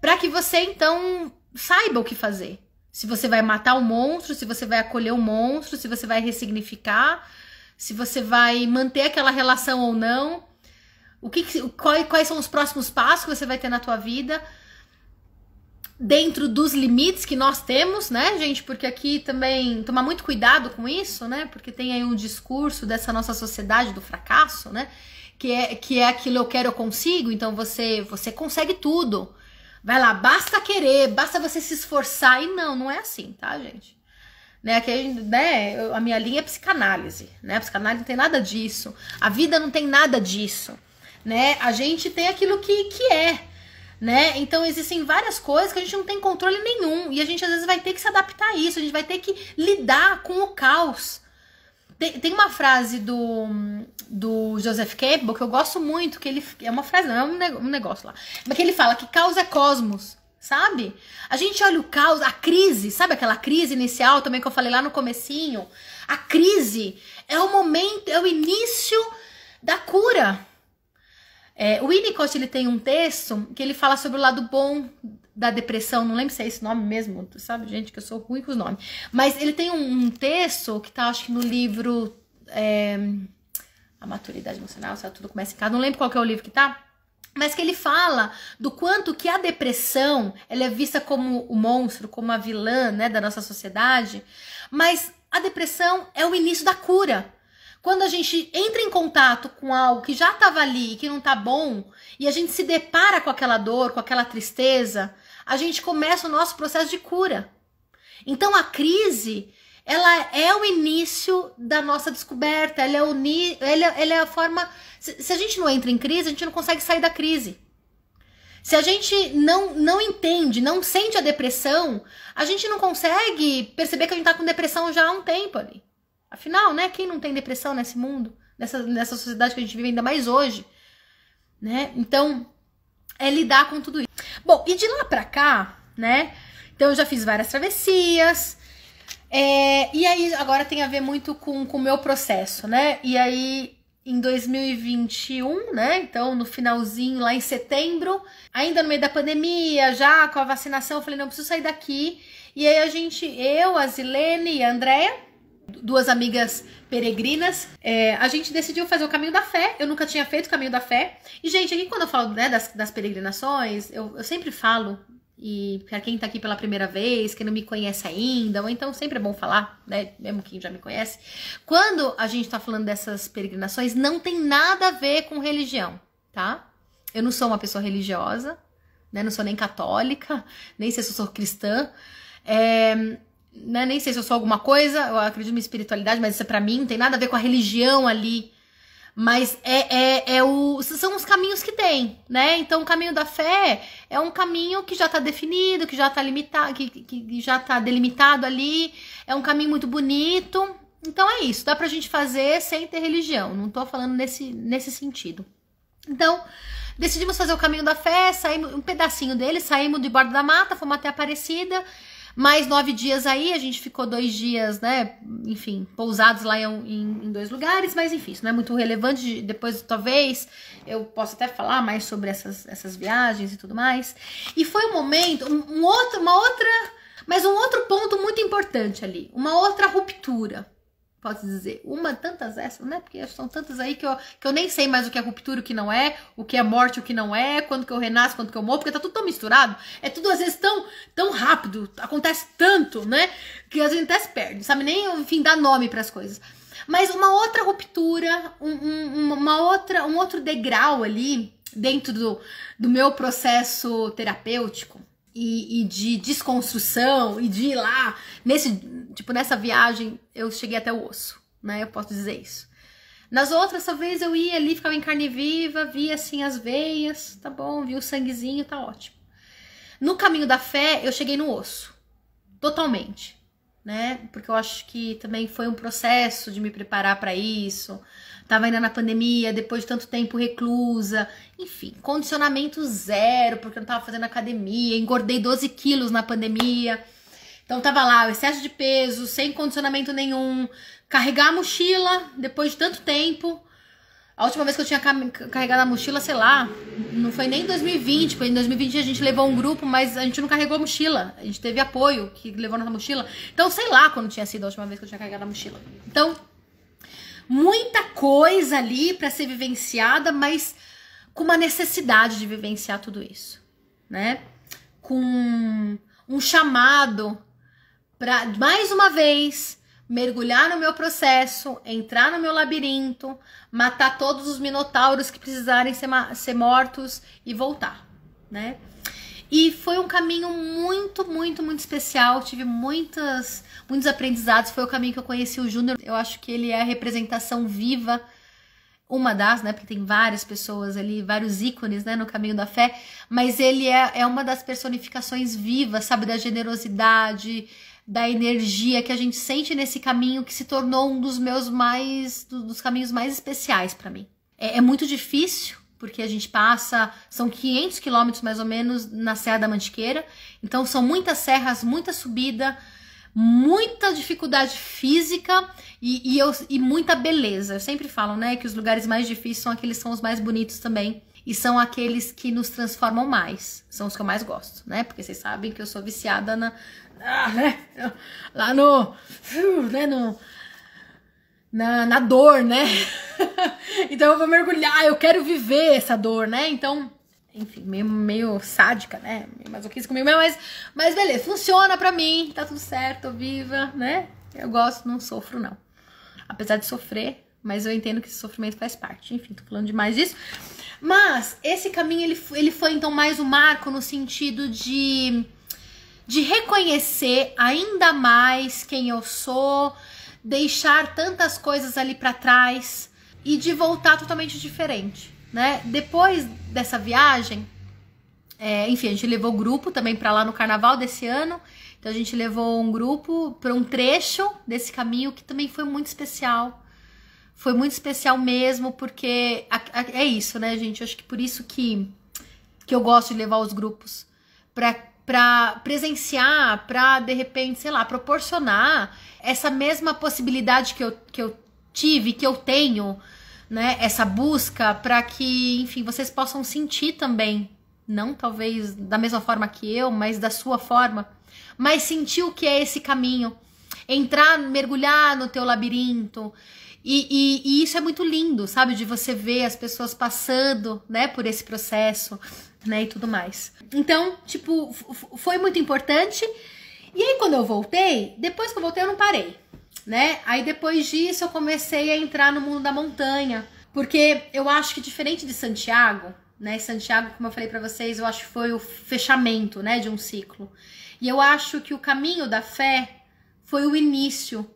para que você então saiba o que fazer. Se você vai matar o monstro, se você vai acolher o monstro, se você vai ressignificar, se você vai manter aquela relação ou não, o que, quais, quais são os próximos passos que você vai ter na tua vida. dentro dos limites que nós temos, né, gente? Porque aqui também tomar muito cuidado com isso, né? Porque tem aí um discurso dessa nossa sociedade do fracasso, né? Que é, que é aquilo eu quero, eu consigo, então você você consegue tudo. Vai lá, basta querer, basta você se esforçar. E não, não é assim, tá, gente? Né, que, né, a minha linha é psicanálise, né? A psicanálise não tem nada disso. A vida não tem nada disso, né? A gente tem aquilo que, que é né? Então existem várias coisas que a gente não tem controle nenhum e a gente às vezes vai ter que se adaptar a isso, a gente vai ter que lidar com o caos. Tem, tem uma frase do, do Joseph Campbell que eu gosto muito, que ele é uma frase, não é um negócio lá, mas que ele fala que caos é cosmos, sabe? A gente olha o caos, a crise, sabe aquela crise inicial também que eu falei lá no comecinho? A crise é o momento, é o início da cura. É, o Winnicott ele tem um texto que ele fala sobre o lado bom da depressão, não lembro se é esse nome mesmo, sabe, gente, que eu sou ruim com os nomes. Mas ele tem um, um texto que tá, acho que no livro é, A Maturidade Emocional, se tudo começa em casa, não lembro qual que é o livro que tá, mas que ele fala do quanto que a depressão ela é vista como o monstro, como a vilã né, da nossa sociedade, mas a depressão é o início da cura. Quando a gente entra em contato com algo que já estava ali e que não tá bom, e a gente se depara com aquela dor, com aquela tristeza, a gente começa o nosso processo de cura. Então a crise, ela é o início da nossa descoberta, ela é, o, ela, ela é a forma. Se, se a gente não entra em crise, a gente não consegue sair da crise. Se a gente não, não entende, não sente a depressão, a gente não consegue perceber que a gente tá com depressão já há um tempo ali. Afinal, né, quem não tem depressão nesse mundo, nessa, nessa sociedade que a gente vive ainda mais hoje, né? Então, é lidar com tudo isso. Bom, e de lá pra cá, né? Então eu já fiz várias travessias. É, e aí agora tem a ver muito com o meu processo, né? E aí em 2021, né? Então no finalzinho, lá em setembro, ainda no meio da pandemia, já com a vacinação, eu falei, não, preciso sair daqui. E aí a gente, eu, a Zilene e a Andrea, duas amigas peregrinas, é, a gente decidiu fazer o caminho da fé. Eu nunca tinha feito o caminho da fé. E, gente, aqui quando eu falo né, das, das peregrinações, eu, eu sempre falo, e para quem tá aqui pela primeira vez, que não me conhece ainda, ou então sempre é bom falar, né? Mesmo quem já me conhece. Quando a gente tá falando dessas peregrinações, não tem nada a ver com religião, tá? Eu não sou uma pessoa religiosa, né? Não sou nem católica, [laughs] nem se eu sou cristã. É, né, nem sei se eu sou alguma coisa, eu acredito em espiritualidade, mas isso é pra mim, não tem nada a ver com a religião ali. Mas é, é, é o, são os caminhos que tem, né? Então, o caminho da fé é um caminho que já está definido, que já está limitado, que, que já está delimitado ali. É um caminho muito bonito. Então é isso, dá pra gente fazer sem ter religião. Não tô falando nesse, nesse sentido. Então, decidimos fazer o caminho da fé, saímos um pedacinho dele, saímos de borda da mata, fomos até Aparecida. Mais nove dias aí, a gente ficou dois dias, né? Enfim, pousados lá em, em, dois lugares, mas enfim, isso não é muito relevante. Depois, talvez, eu possa até falar mais sobre essas, essas viagens e tudo mais. E foi um momento, um, um outro, uma outra. Mas um outro ponto muito importante ali, uma outra ruptura posso dizer, uma tantas essas, né? Porque são tantas aí que eu, que eu nem sei mais o que é ruptura, o que não é, o que é morte, o que não é, quando que eu renasço, quando que eu morro, porque tá tudo tão misturado. É tudo às vezes tão, tão rápido, acontece tanto, né? Que às vezes até se perde, sabe nem, enfim, dar nome para as coisas. Mas uma outra ruptura, um, um, uma outra, um outro degrau ali dentro do, do meu processo terapêutico e, e, de desconstrução e de ir lá nesse tipo nessa viagem eu cheguei até o osso né? Eu posso dizer isso. Nas outras talvez eu ia ali ficava em carne viva via assim as veias tá bom vi o sanguezinho tá ótimo. No caminho da fé eu cheguei no osso totalmente né? Porque eu acho que também foi um processo de me preparar para isso tava ainda na pandemia, depois de tanto tempo reclusa, enfim, condicionamento zero, porque eu não tava fazendo academia, engordei 12 quilos na pandemia. Então tava lá, o excesso de peso, sem condicionamento nenhum, carregar a mochila depois de tanto tempo. A última vez que eu tinha carregado a mochila, sei lá, não foi nem em 2020, porque em 2020 a gente levou um grupo, mas a gente não carregou a mochila. A gente teve apoio que levou nossa mochila. Então, sei lá quando tinha sido a última vez que eu tinha carregado a mochila. Então, muita coisa ali para ser vivenciada, mas com uma necessidade de vivenciar tudo isso, né? com um chamado para mais uma vez mergulhar no meu processo, entrar no meu labirinto, matar todos os minotauros que precisarem ser, ser mortos e voltar, né? E foi um caminho muito, muito, muito especial. Tive muitas, muitos aprendizados. Foi o caminho que eu conheci o Júnior. Eu acho que ele é a representação viva, uma das, né? Porque tem várias pessoas ali, vários ícones, né? No caminho da fé. Mas ele é, é uma das personificações vivas, sabe? Da generosidade, da energia que a gente sente nesse caminho que se tornou um dos meus mais, dos caminhos mais especiais para mim. É, é muito difícil porque a gente passa, são 500 quilômetros mais ou menos na Serra da Mantiqueira, então são muitas serras, muita subida, muita dificuldade física e, e, eu, e muita beleza. Eu sempre falo, né, que os lugares mais difíceis são aqueles que são os mais bonitos também e são aqueles que nos transformam mais, são os que eu mais gosto, né, porque vocês sabem que eu sou viciada na, ah, né, lá no, né, no na, na dor, né? [laughs] então eu vou mergulhar, eu quero viver essa dor, né? Então, enfim, meio, meio sádica, né? Meio masoquista comigo mesmo, mas, mas beleza, funciona pra mim, tá tudo certo, viva, né? Eu gosto, não sofro, não. Apesar de sofrer, mas eu entendo que esse sofrimento faz parte. Enfim, tô falando demais disso. Mas esse caminho, ele, ele foi então mais um marco no sentido de, de reconhecer ainda mais quem eu sou, deixar tantas coisas ali para trás e de voltar totalmente diferente, né? Depois dessa viagem, é, enfim, a gente levou o grupo também para lá no carnaval desse ano. Então a gente levou um grupo para um trecho desse caminho que também foi muito especial. Foi muito especial mesmo, porque é isso, né, gente? Eu acho que por isso que, que eu gosto de levar os grupos para para presenciar, para de repente, sei lá, proporcionar essa mesma possibilidade que eu, que eu tive, que eu tenho, né? Essa busca para que, enfim, vocês possam sentir também, não talvez da mesma forma que eu, mas da sua forma, mas sentir o que é esse caminho, entrar, mergulhar no teu labirinto. E, e, e isso é muito lindo, sabe? De você ver as pessoas passando, né, por esse processo né, e tudo mais. Então, tipo, foi muito importante. E aí quando eu voltei, depois que eu voltei eu não parei, né? Aí depois disso eu comecei a entrar no mundo da montanha, porque eu acho que diferente de Santiago, né? Santiago, como eu falei para vocês, eu acho que foi o fechamento, né, de um ciclo. E eu acho que o caminho da fé foi o início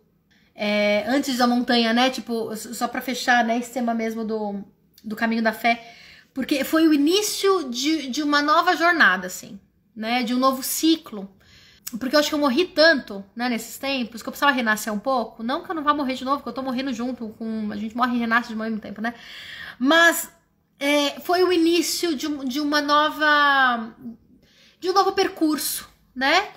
é, antes da montanha, né? Tipo, só para fechar, né, esse tema mesmo do, do caminho da fé porque foi o início de, de uma nova jornada, assim, né? De um novo ciclo. Porque eu acho que eu morri tanto, né, nesses tempos, que eu precisava renascer um pouco. Não que eu não vá morrer de novo, porque eu tô morrendo junto com. A gente morre e renasce de mesmo tempo, né? Mas é, foi o início de, de uma nova. de um novo percurso, né?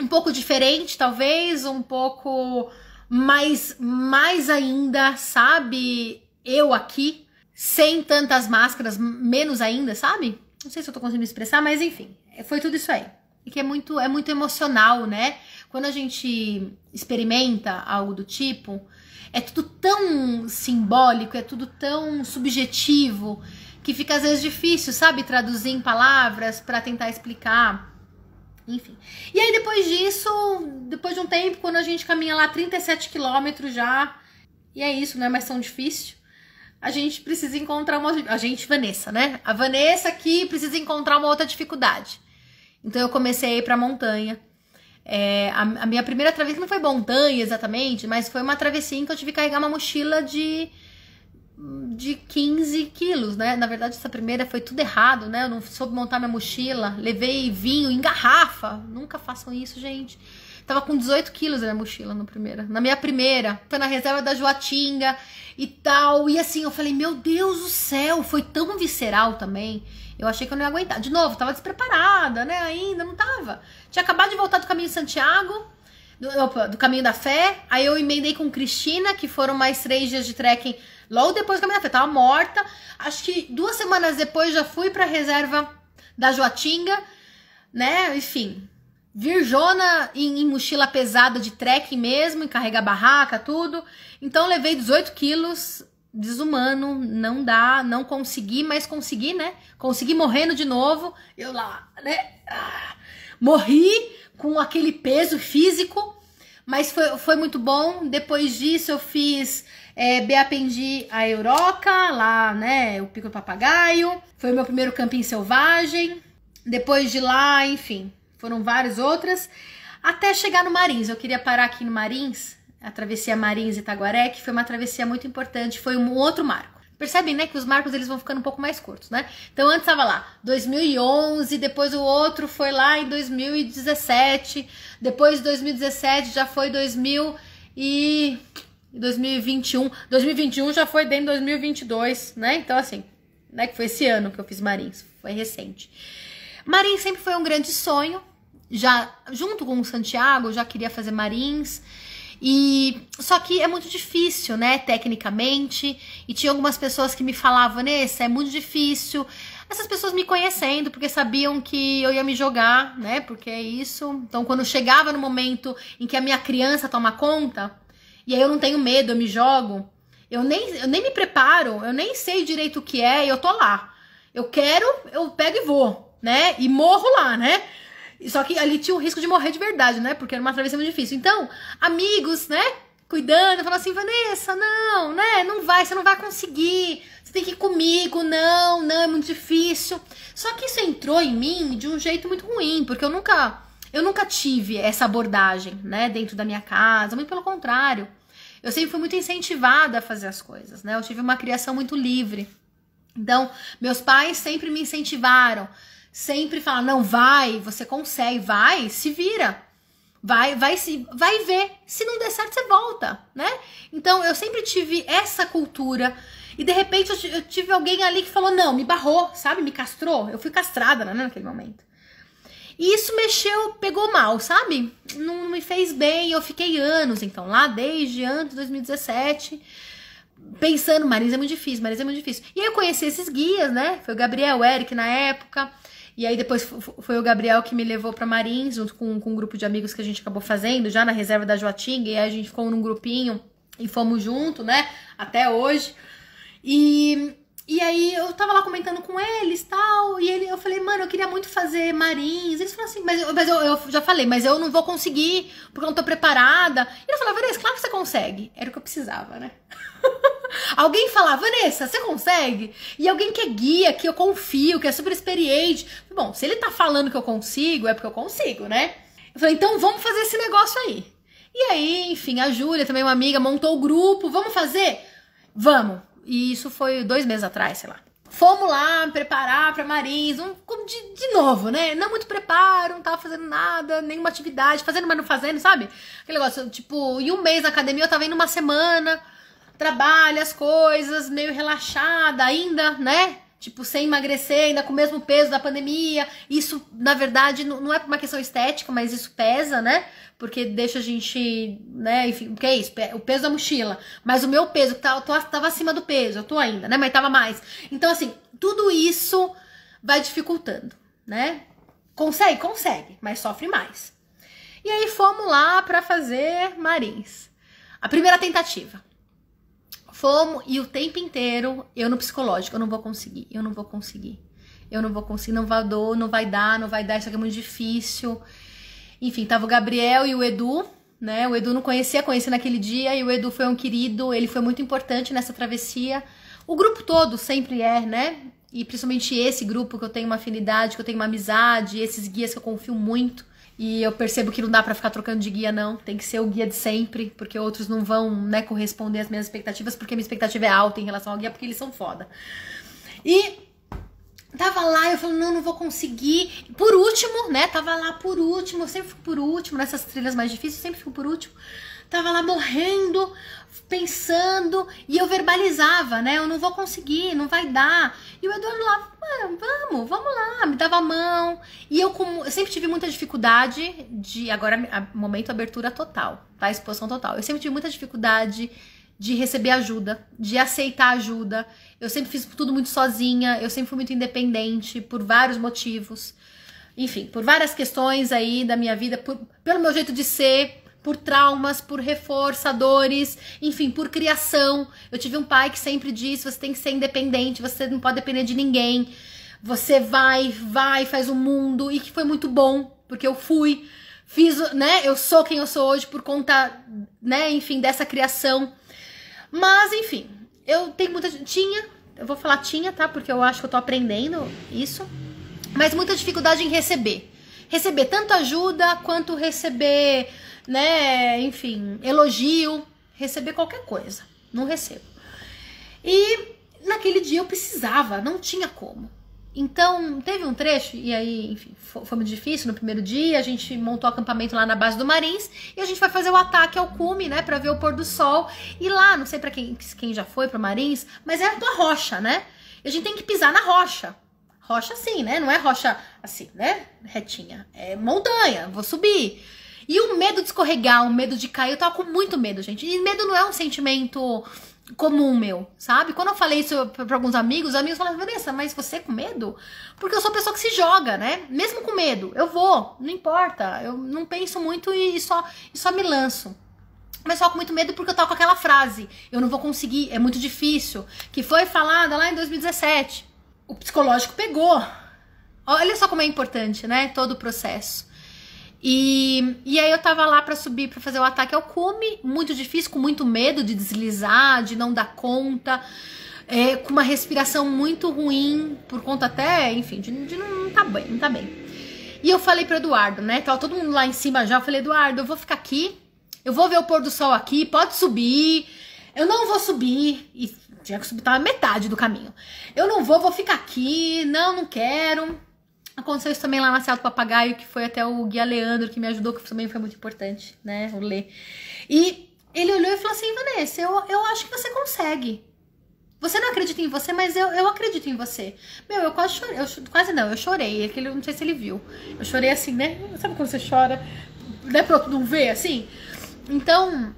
Um pouco diferente, talvez, um pouco mais, mais ainda, sabe? Eu aqui, sem tantas máscaras, menos ainda, sabe? Não sei se eu tô conseguindo expressar, mas enfim, foi tudo isso aí. E que é muito, é muito emocional, né? Quando a gente experimenta algo do tipo, é tudo tão simbólico, é tudo tão subjetivo, que fica às vezes difícil, sabe? Traduzir em palavras para tentar explicar. Enfim. E aí depois disso, depois de um tempo, quando a gente caminha lá 37 quilômetros já, e é isso, não é mais tão difícil a gente precisa encontrar uma. A gente, Vanessa, né? A Vanessa aqui precisa encontrar uma outra dificuldade. Então eu comecei a ir pra montanha. É, a, a, minha primeira travessia não foi montanha exatamente, mas foi uma travessia em que eu tive que carregar uma mochila de, de 15 quilos, né? Na verdade, essa primeira foi tudo errado, né? Eu não soube montar minha mochila, levei vinho em garrafa. Nunca façam isso, gente. Tava com 18 quilos a minha mochila no primeira. Na minha primeira, foi na reserva da Joatinga e tal. E assim, eu falei, meu Deus do céu, foi tão visceral também. Eu achei que eu não ia aguentar. De novo, tava despreparada, né? Ainda não tava. Tinha acabado de voltar do caminho de Santiago, do, opa, do caminho da fé. Aí eu emendei com Cristina, que foram mais três dias de trekking logo depois do caminho da fé. Tava morta. Acho que duas semanas depois já fui pra reserva da Joatinga, né? Enfim, virjona em, em, mochila pesada de trekking mesmo, em carregar barraca, tudo. Então levei 18 quilos desumano, não dá, não consegui, mas consegui, né? Consegui morrendo de novo. Eu lá, né? Ah, morri com aquele peso físico, mas foi, foi muito bom. Depois disso, eu fiz é, Beapendi a Euroca, lá, né? O Pico do Papagaio. Foi o meu primeiro camping selvagem. Depois de lá, enfim, foram várias outras. Até chegar no Marins. Eu queria parar aqui no Marins a travessia Marins e Itaguaré, que foi uma travessia muito importante, foi um outro marco. Percebem, né, que os marcos eles vão ficando um pouco mais curtos, né? Então antes estava lá 2011, depois o outro foi lá em 2017, depois de 2017 já foi 2000 e 2021, 2021 já foi dentro de 2022, né? Então assim, né, que foi esse ano que eu fiz Marins, foi recente. Marins sempre foi um grande sonho, já junto com o Santiago, já queria fazer Marins. E só que é muito difícil, né, tecnicamente. E tinha algumas pessoas que me falavam, Nessa, é muito difícil. Essas pessoas me conhecendo, porque sabiam que eu ia me jogar, né? Porque é isso. Então, quando chegava no momento em que a minha criança toma conta, e aí eu não tenho medo, eu me jogo, eu nem, eu nem me preparo, eu nem sei direito o que é, e eu tô lá. Eu quero, eu pego e vou, né? E morro lá, né? Só que ali tinha o risco de morrer de verdade, né? Porque era uma travessia muito difícil. Então, amigos, né? Cuidando, falando assim, Vanessa, não, né? Não vai, você não vai conseguir. Você tem que ir comigo, não, não, é muito difícil. Só que isso entrou em mim de um jeito muito ruim, porque eu nunca, eu nunca tive essa abordagem, né, dentro da minha casa, muito pelo contrário. Eu sempre fui muito incentivada a fazer as coisas, né? Eu tive uma criação muito livre. Então, meus pais sempre me incentivaram sempre falar, não, vai, você consegue, vai, se vira. Vai, vai se vai ver. Se não der certo, você volta, né? Então eu sempre tive essa cultura. E de repente eu, tive alguém ali que falou: não, me barrou, sabe? Me castrou. Eu fui castrada né, naquele momento. E isso mexeu, pegou mal, sabe? Não, não me fez bem. Eu fiquei anos, então, lá desde antes de 2017 pensando, Marisa é muito difícil, Marisa é muito difícil. E aí eu conheci esses guias, né? Foi o Gabriel, o Eric na época. E aí depois foi o Gabriel que me levou para Marins, junto com, com um grupo de amigos que a gente acabou fazendo, já na reserva da Joatinga, e aí a gente ficou num grupinho e fomos junto, né? Até hoje. E, e aí eu tava lá comentando com eles tal, e ele, eu falei, mano, eu queria muito fazer marins. Eles falaram assim, mas, eu, mas eu, eu já falei, mas eu não vou conseguir, porque eu não tô preparada. E eu falei, Vanessa, claro que você consegue. Era o que eu precisava, né? [laughs] alguém falar, Vanessa, você consegue? E alguém que é guia, que eu confio, que é super experiente. Bom, se ele tá falando que eu consigo, é porque eu consigo, né? Eu falei, então vamos fazer esse negócio aí. E aí, enfim, a Júlia, também uma amiga, montou o grupo, vamos fazer? Vamos. E isso foi dois meses atrás, sei lá. Fomos lá preparar para Marins, um, de, de novo, né? Não muito preparo, não tava fazendo nada, nenhuma atividade, fazendo, mas não fazendo, sabe? Aquele negócio, tipo, em um mês na academia eu tava indo uma semana, trabalha as coisas, meio relaxada ainda, né? Tipo, sem emagrecer, ainda com o mesmo peso da pandemia. Isso, na verdade, não é uma questão estética, mas isso pesa, né? Porque deixa a gente, né? Enfim, o que é isso? O peso da mochila. Mas o meu peso, que tava, tava acima do peso, eu tô ainda, né? Mas tava mais. Então, assim, tudo isso vai dificultando, né? Consegue? Consegue, mas sofre mais. E aí fomos lá para fazer Marins. A primeira tentativa. Fomos e o tempo inteiro eu no psicológico, eu não vou conseguir, eu não vou conseguir. Eu não vou conseguir, não vai dar, não vai dar, não vai dar, isso aqui é muito difícil. Enfim, tava o Gabriel e o Edu, né? O Edu não conhecia, conheci naquele dia e o Edu foi um querido, ele foi muito importante nessa travessia. O grupo todo sempre é, né? E principalmente esse grupo que eu tenho uma afinidade, que eu tenho uma amizade, esses guias que eu confio muito. E eu percebo que não dá para ficar trocando de guia, não. Tem que ser o guia de sempre, porque outros não vão, né, corresponder às minhas expectativas, porque minha expectativa é alta em relação ao guia, porque eles são foda. E tava lá, eu falei, não, não vou conseguir. Por último, né, tava lá por último, eu sempre fico por último, nessas trilhas mais difíceis, eu sempre fico por último. Tava lá morrendo, pensando, e eu verbalizava, né? Eu não vou conseguir, não vai dar. E o Eduardo lá, vamos, vamos lá, me dava a mão. E eu, como, eu sempre tive muita dificuldade de. Agora, momento abertura total, tá? Exposição total. Eu sempre tive muita dificuldade de receber ajuda, de aceitar ajuda. Eu sempre fiz tudo muito sozinha, eu sempre fui muito independente por vários motivos. Enfim, por várias questões aí da minha vida, por, pelo meu jeito de ser, por traumas, por reforçadores, enfim, por criação. Eu tive um pai que sempre disse: você tem que ser independente, você não pode depender de ninguém. Você vai, vai, faz o mundo, e que foi muito bom, porque eu fui, fiz, né? Eu sou quem eu sou hoje por conta, né, enfim, dessa criação. Mas, enfim, eu tenho muita. Tinha, eu vou falar tinha, tá? Porque eu acho que eu tô aprendendo isso. Mas muita dificuldade em receber. Receber tanto ajuda quanto receber né, enfim, elogio, receber qualquer coisa. Não recebo. E naquele dia eu precisava, não tinha como. Então, teve um trecho, e aí, enfim, foi, muito difícil no primeiro dia. A gente montou acampamento lá na base do Marins e a gente vai fazer o ataque ao cume, né, para ver o pôr do sol. E lá, não sei para quem, quem já foi pro Marins, mas é uma rocha, né? E a gente tem que pisar na rocha. Rocha assim, né? Não é rocha assim, né? Retinha. É montanha, vou subir. E o medo de escorregar, o medo de cair, eu tava com muito medo, gente. E medo não é um sentimento comum meu, sabe? Quando eu falei isso para alguns amigos, os amigos falaram, Vanessa, mas você com medo? Porque eu sou pessoa que se joga, né? Mesmo com medo, eu vou, não importa. Eu não penso muito e só, e só me lanço. Mas só com muito medo porque eu tava com aquela frase, eu não vou conseguir, é muito difícil, que foi falada lá em 2017. O psicológico pegou. Olha só como é importante, né? Todo o processo. E, e aí eu tava lá para subir para fazer o ataque ao cume, muito difícil, com muito medo de deslizar, de não dar conta, é, com uma respiração muito ruim, por conta até, enfim, de, de não, não tá bem, não tá bem. E eu falei pro Eduardo, né? Tava todo mundo lá em cima já. Eu falei, Eduardo, eu vou ficar aqui, eu vou ver o pôr do sol aqui, pode subir. Eu não vou subir. E tinha que subir, tava metade do caminho. Eu não vou, vou ficar aqui. Não, não quero. Aconteceu isso também lá na Serra do Papagaio, que foi até o Guia Leandro que me ajudou, que também foi muito importante, né? O Lê. E ele olhou e falou assim: Vanessa, eu, eu acho que você consegue. Você não acredita em você, mas eu, eu acredito em você. Meu, eu quase chorei. Eu, quase não, eu chorei. Aquele, não sei se ele viu. Eu chorei assim, né? Sabe quando você chora? Né, pra outro não ver, assim? Então,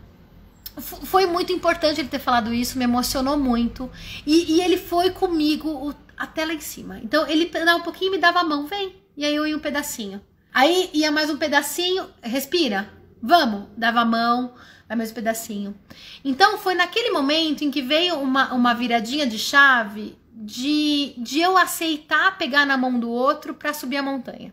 foi muito importante ele ter falado isso, me emocionou muito. E, e ele foi comigo o até lá em cima. Então ele dava um pouquinho e me dava a mão, vem. E aí eu ia um pedacinho. Aí ia mais um pedacinho, respira, vamos, dava a mão, vai mais um pedacinho. Então foi naquele momento em que veio uma, uma viradinha de chave de, de eu aceitar pegar na mão do outro para subir a montanha.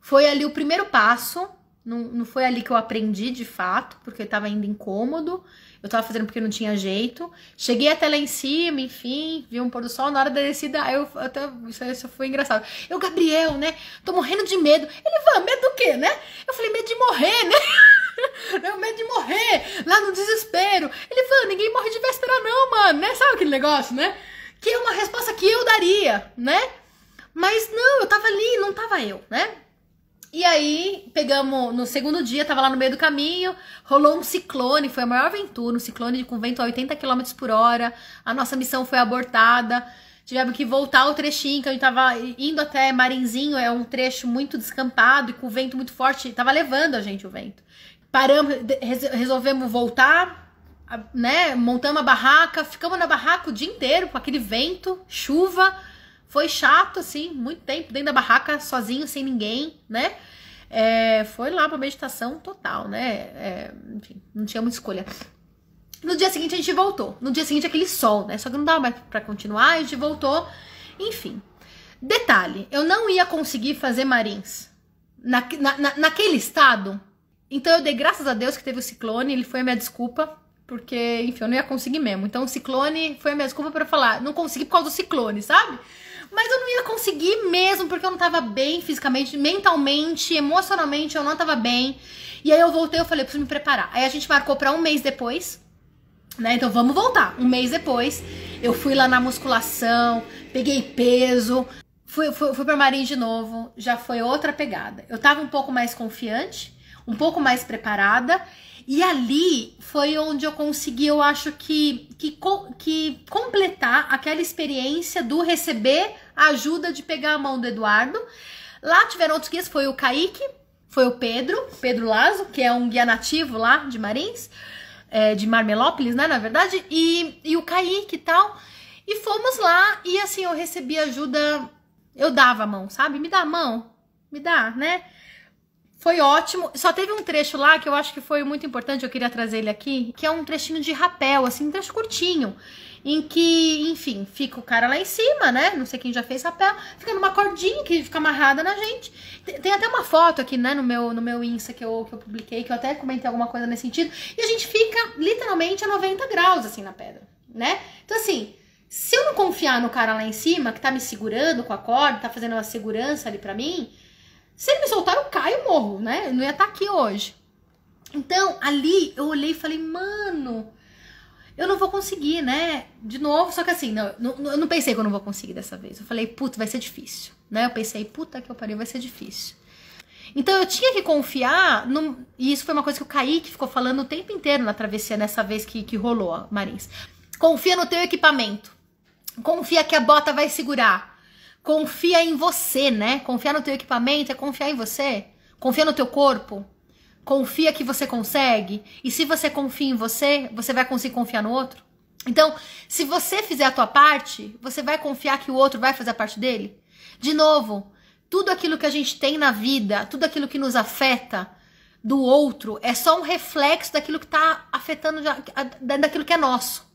Foi ali o primeiro passo, não, não foi ali que eu aprendi de fato, porque eu tava indo incômodo. Eu tava fazendo porque não tinha jeito. Cheguei até lá em cima, enfim, vi um pôr do sol. Na hora da descida, eu até. Isso, isso foi engraçado. Eu, Gabriel, né? Tô morrendo de medo. Ele, vai, medo do quê, né? Eu falei, medo de morrer, né? [laughs] Medo de morrer, lá no desespero. Ele falou, ninguém morre de véspera, não, mano, né? Sabe aquele negócio, né? Que é uma resposta que eu daria, né? Mas não, eu tava ali, não tava eu, né? E aí, pegamos no segundo dia, tava lá no meio do caminho, rolou um ciclone, foi a maior aventura, um ciclone com vento a 80 km por hora. A nossa missão foi abortada. Tivemos que voltar o trechinho que a gente tava indo até Marinzinho, é um trecho muito descampado e com vento muito forte, tava levando a gente o vento. Paramos, resolvemos voltar, né? Montamos a barraca, ficamos na barraca o dia inteiro com aquele vento, chuva. Foi chato, assim, muito tempo dentro da barraca, sozinho, sem ninguém, né? É, foi lá pra meditação total, né? É, enfim, não tinha muita escolha. No dia seguinte a gente voltou. No dia seguinte aquele sol, né? Só que não dava mais pra continuar, a gente voltou. Enfim. Detalhe, eu não ia conseguir fazer marins na, na, naquele estado. Então eu dei graças a Deus que teve o ciclone, ele foi a minha desculpa, porque, enfim, eu não ia conseguir mesmo. Então o ciclone foi a minha desculpa para falar, não consegui por causa do ciclone, sabe? Mas eu não ia conseguir mesmo, porque eu não tava bem fisicamente, mentalmente, emocionalmente, eu não tava bem. E aí eu voltei, eu falei, preciso me preparar. Aí a gente marcou para um mês depois, né? Então vamos voltar. Um mês depois, eu fui lá na musculação, peguei peso, fui, fui, fui pra Marinha de novo, já foi outra pegada. Eu tava um pouco mais confiante, um pouco mais preparada. E ali foi onde eu consegui, eu acho que, que, que completar aquela experiência do receber a ajuda de pegar a mão do Eduardo. Lá tiveram outros guias, foi o Kaique, foi o Pedro, Pedro Lazo, que é um guia nativo lá de Marins, é, de Marmelópolis, né, na verdade, e, e o Kaique e tal. E fomos lá e assim, eu recebi ajuda, eu dava a mão, sabe? Me dá a mão, me dá, né? Foi ótimo. Só teve um trecho lá que eu acho que foi muito importante, eu queria trazer ele aqui, que é um trechinho de rapel, assim, um trecho curtinho. Em que, enfim, fica o cara lá em cima, né? Não sei quem já fez rapel, fica numa cordinha que fica amarrada na gente. Tem, até uma foto aqui, né, no meu, no meu Insta que eu, que eu publiquei, que eu até comentei alguma coisa nesse sentido. E a gente fica literalmente a 90 graus, assim, na pedra, né? Então, assim, se eu não confiar no cara lá em cima, que tá me segurando com a corda, tá fazendo uma segurança ali pra mim, se ele me soltar, eu caio e morro, né? Eu não ia estar tá aqui hoje. Então, ali eu olhei e falei, mano, eu não vou conseguir, né? De novo, só que assim, não, não, eu não pensei que eu não vou conseguir dessa vez. Eu falei, puta, vai ser difícil, né? Eu pensei, puta que eu parei, vai ser difícil. Então eu tinha que confiar, e isso foi uma coisa que o Kaique ficou falando o tempo inteiro na travessia, nessa vez que, que rolou, Marins. Confia no teu equipamento. Confia que a bota vai segurar confia em você, né? Confiar no teu equipamento é confiar em você. Confia no teu corpo. Confia que você consegue. E se você confia em você, você vai conseguir confiar no outro. Então, se você fizer a tua parte, você vai confiar que o outro vai fazer a parte dele? De novo, tudo aquilo que a gente tem na vida, tudo aquilo que nos afeta do outro, é só um reflexo daquilo que está afetando, daquilo que é nosso.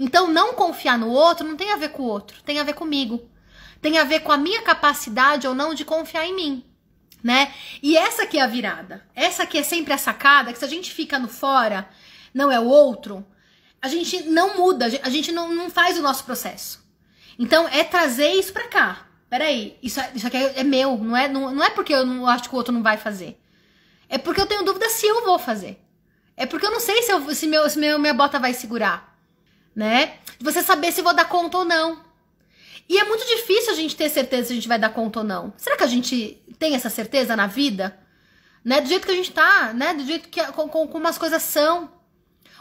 Então, não confiar no outro não tem a ver com o outro, tem a ver comigo tem a ver com a minha capacidade ou não de confiar em mim, né? E essa que é a virada. Essa que é sempre a sacada, que se a gente fica no fora, não é o outro, a gente não muda, a gente não, não faz o nosso processo. Então, é trazer isso pra cá. Peraí, isso, isso aqui é, é meu, não é, não, não é porque eu não acho que o outro não vai fazer. É porque eu tenho dúvida se eu vou fazer. É porque eu não sei se, eu, se, meu, se minha bota vai segurar. Né? Você saber se vou dar conta ou não. E é muito difícil a gente ter certeza se a gente vai dar conta ou não. Será que a gente tem essa certeza na vida? Né? Do jeito que a gente tá, né? Do jeito que com, com, como as coisas são.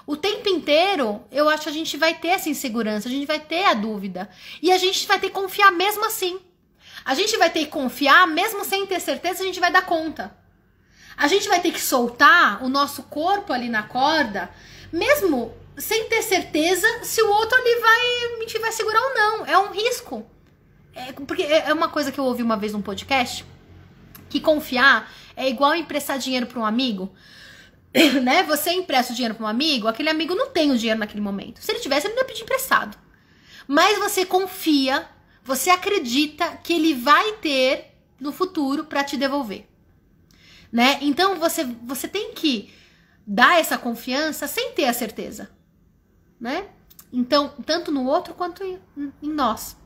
O tempo inteiro, eu acho que a gente vai ter essa insegurança, a gente vai ter a dúvida. E a gente vai ter que confiar mesmo assim. A gente vai ter que confiar mesmo sem ter certeza, a gente vai dar conta. A gente vai ter que soltar o nosso corpo ali na corda, mesmo sem ter certeza se o outro ali vai, me vai segurar ou não. É um risco. É, porque é, é uma coisa que eu ouvi uma vez num podcast, que confiar é igual emprestar dinheiro para um amigo. [coughs] né? Você empresta o dinheiro para um amigo, aquele amigo não tem o dinheiro naquele momento. Se ele tivesse, ele não ia pedir emprestado. Mas você confia, você acredita que ele vai ter no futuro para te devolver. Né? Então você, você tem que dar essa confiança sem ter a certeza né? Então, tanto no outro quanto em, nós.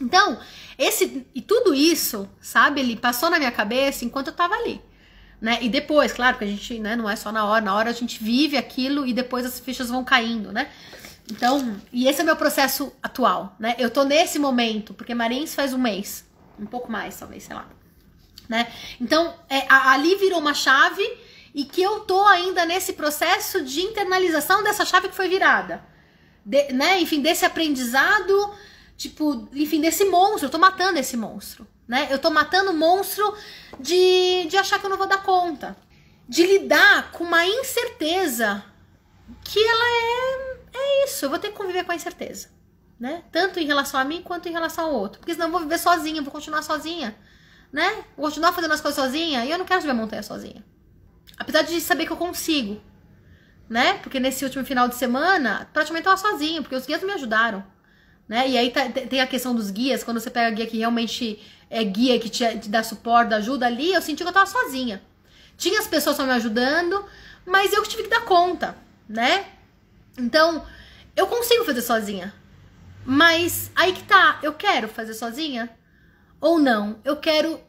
Então, esse e tudo isso, sabe, ele passou na minha cabeça enquanto eu tava ali. Né? E depois, claro, que a gente, né, não é só na hora, na hora a gente vive aquilo e depois as fichas vão caindo, né? Então, e esse é meu processo atual, né? Eu tô nesse momento, porque Marins faz um mês, um pouco mais, talvez, sei lá. Né? Então, é, ali virou uma chave e que eu tô ainda nesse processo de internalização dessa chave que foi virada. De, né? Enfim, desse aprendizado, tipo, enfim, desse monstro. Eu tô matando esse monstro, né? Eu tô matando o monstro de, de achar que eu não vou dar conta. De lidar com uma incerteza que ela é, é isso. Eu vou ter que conviver com a incerteza, né? Tanto em relação a mim quanto em relação ao outro. Porque senão eu vou viver sozinha, vou continuar sozinha, né? Vou continuar fazendo as coisas sozinha e eu não quero subir a montanha sozinha. Apesar de saber que eu consigo, né? Porque nesse último final de semana, praticamente eu tava sozinha, porque os guias me ajudaram, né? E aí tá, tem a questão dos guias, quando você pega a guia que realmente é guia, que te, te dá suporte, ajuda ali, eu senti que eu tava sozinha. Tinha as pessoas só me ajudando, mas eu que tive que dar conta, né? Então, eu consigo fazer sozinha. Mas aí que tá, eu quero fazer sozinha ou não? Eu quero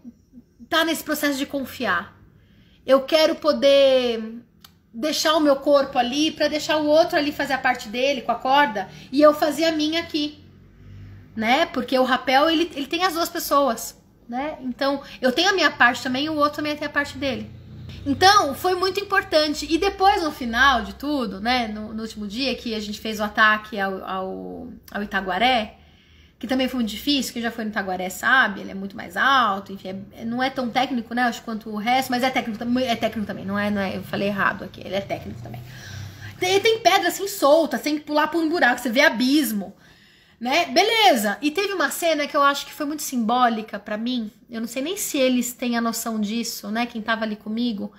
estar tá nesse processo de confiar. Eu quero poder deixar o meu corpo ali para deixar o outro ali fazer a parte dele com a corda e eu fazer a minha aqui, né? Porque o rapel ele, ele tem as duas pessoas, né? Então eu tenho a minha parte também e o outro também tem a parte dele. Então foi muito importante e depois no final de tudo, né? No, no último dia que a gente fez o ataque ao, ao, ao Itaguaré, que também foi muito difícil, que já foi no Taguaré sabe, ele é muito mais alto, enfim, é, não é tão técnico, né, acho quanto o resto, mas é técnico, é técnico também, não é, não é, eu falei errado aqui, ele é técnico também. Tem, tem pedra assim solta, tem que pular por um buraco, você vê abismo, né? Beleza. E teve uma cena que eu acho que foi muito simbólica para mim. Eu não sei nem se eles têm a noção disso, né? Quem tava ali comigo.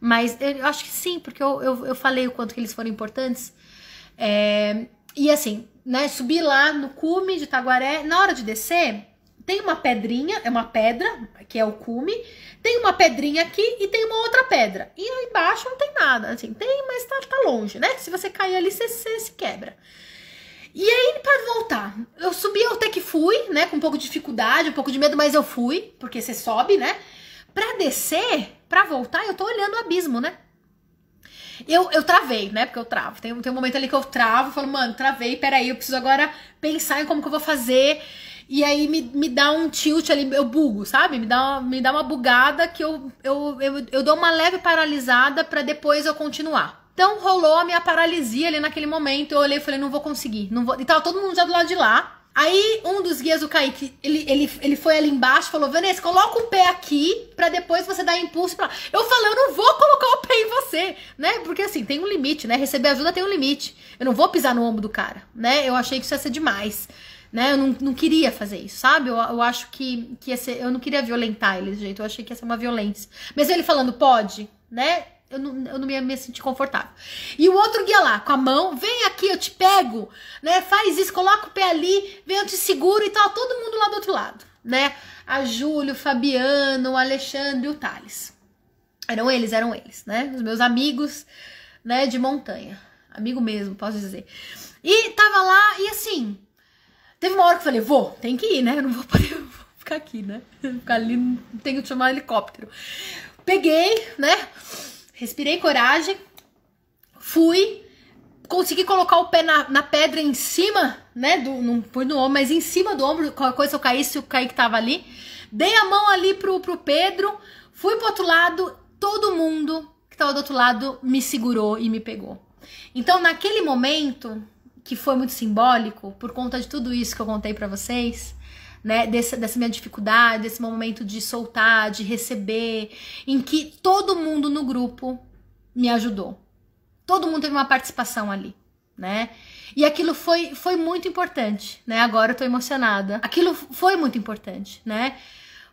Mas eu acho que sim, porque eu, eu, eu falei o quanto que eles foram importantes. É, e assim, né? Subi lá no cume de Taguaré. Na hora de descer, tem uma pedrinha, é uma pedra, que é o cume. Tem uma pedrinha aqui e tem uma outra pedra. E aí embaixo não tem nada. Assim, tem, mas tá, tá longe, né? Se você cair ali, você, você se quebra. E aí, para voltar, eu subi até que fui, né? Com um pouco de dificuldade, um pouco de medo, mas eu fui, porque você sobe, né? Pra descer, pra voltar, eu tô olhando o abismo, né? Eu, eu travei, né? Porque eu travo. Tem, tem um momento ali que eu travo, falo, mano, travei, peraí, eu preciso agora pensar em como que eu vou fazer. E aí me, me dá um tilt ali, eu bugo, sabe? Me dá me dá uma bugada que eu, eu, eu, eu dou uma leve paralisada para depois eu continuar. Então rolou a minha paralisia ali naquele momento. Eu olhei e falei, não vou conseguir. Não vou... E tava todo mundo já do lado de lá. Aí um dos guias, o Kaique, ele, ele, ele foi ali embaixo falou: Vanessa, coloca o pé aqui para depois você dar impulso pra. Eu falei, eu não vou colocar o pé em você, né? Porque assim, tem um limite, né? Receber ajuda tem um limite. Eu não vou pisar no ombro do cara, né? Eu achei que isso ia ser demais. Né? Eu não, não queria fazer isso, sabe? Eu, eu acho que, que ia ser. Eu não queria violentar ele desse jeito. Eu achei que ia ser uma violência. Mas ele falando, pode, né? Eu não, eu não ia me sentir confortável. E o outro guia lá, com a mão, vem aqui, eu te pego, né? Faz isso, coloca o pé ali, vem, eu te seguro e tal. Todo mundo lá do outro lado, né? A Júlio, o Fabiano, o Alexandre e o Thales. Eram eles, eram eles, né? Os meus amigos, né, de montanha. Amigo mesmo, posso dizer. E tava lá, e assim, teve uma hora que eu falei, vou, tem que ir, né? Eu não vou poder [laughs] ficar aqui, né? [laughs] Ficar ali, tenho que chamar helicóptero. Peguei, né? Respirei coragem, fui, consegui colocar o pé na, na pedra em cima, né? Do, não pus no ombro, mas em cima do ombro, qualquer coisa eu caísse, o Kaique tava ali. Dei a mão ali pro, pro Pedro, fui pro outro lado, todo mundo que tava do outro lado me segurou e me pegou. Então, naquele momento, que foi muito simbólico, por conta de tudo isso que eu contei para vocês, né, dessa, dessa minha dificuldade, desse momento de soltar, de receber, em que todo mundo no grupo me ajudou. Todo mundo teve uma participação ali, né? E aquilo foi, foi muito importante, né? Agora eu tô emocionada. Aquilo foi muito importante, né?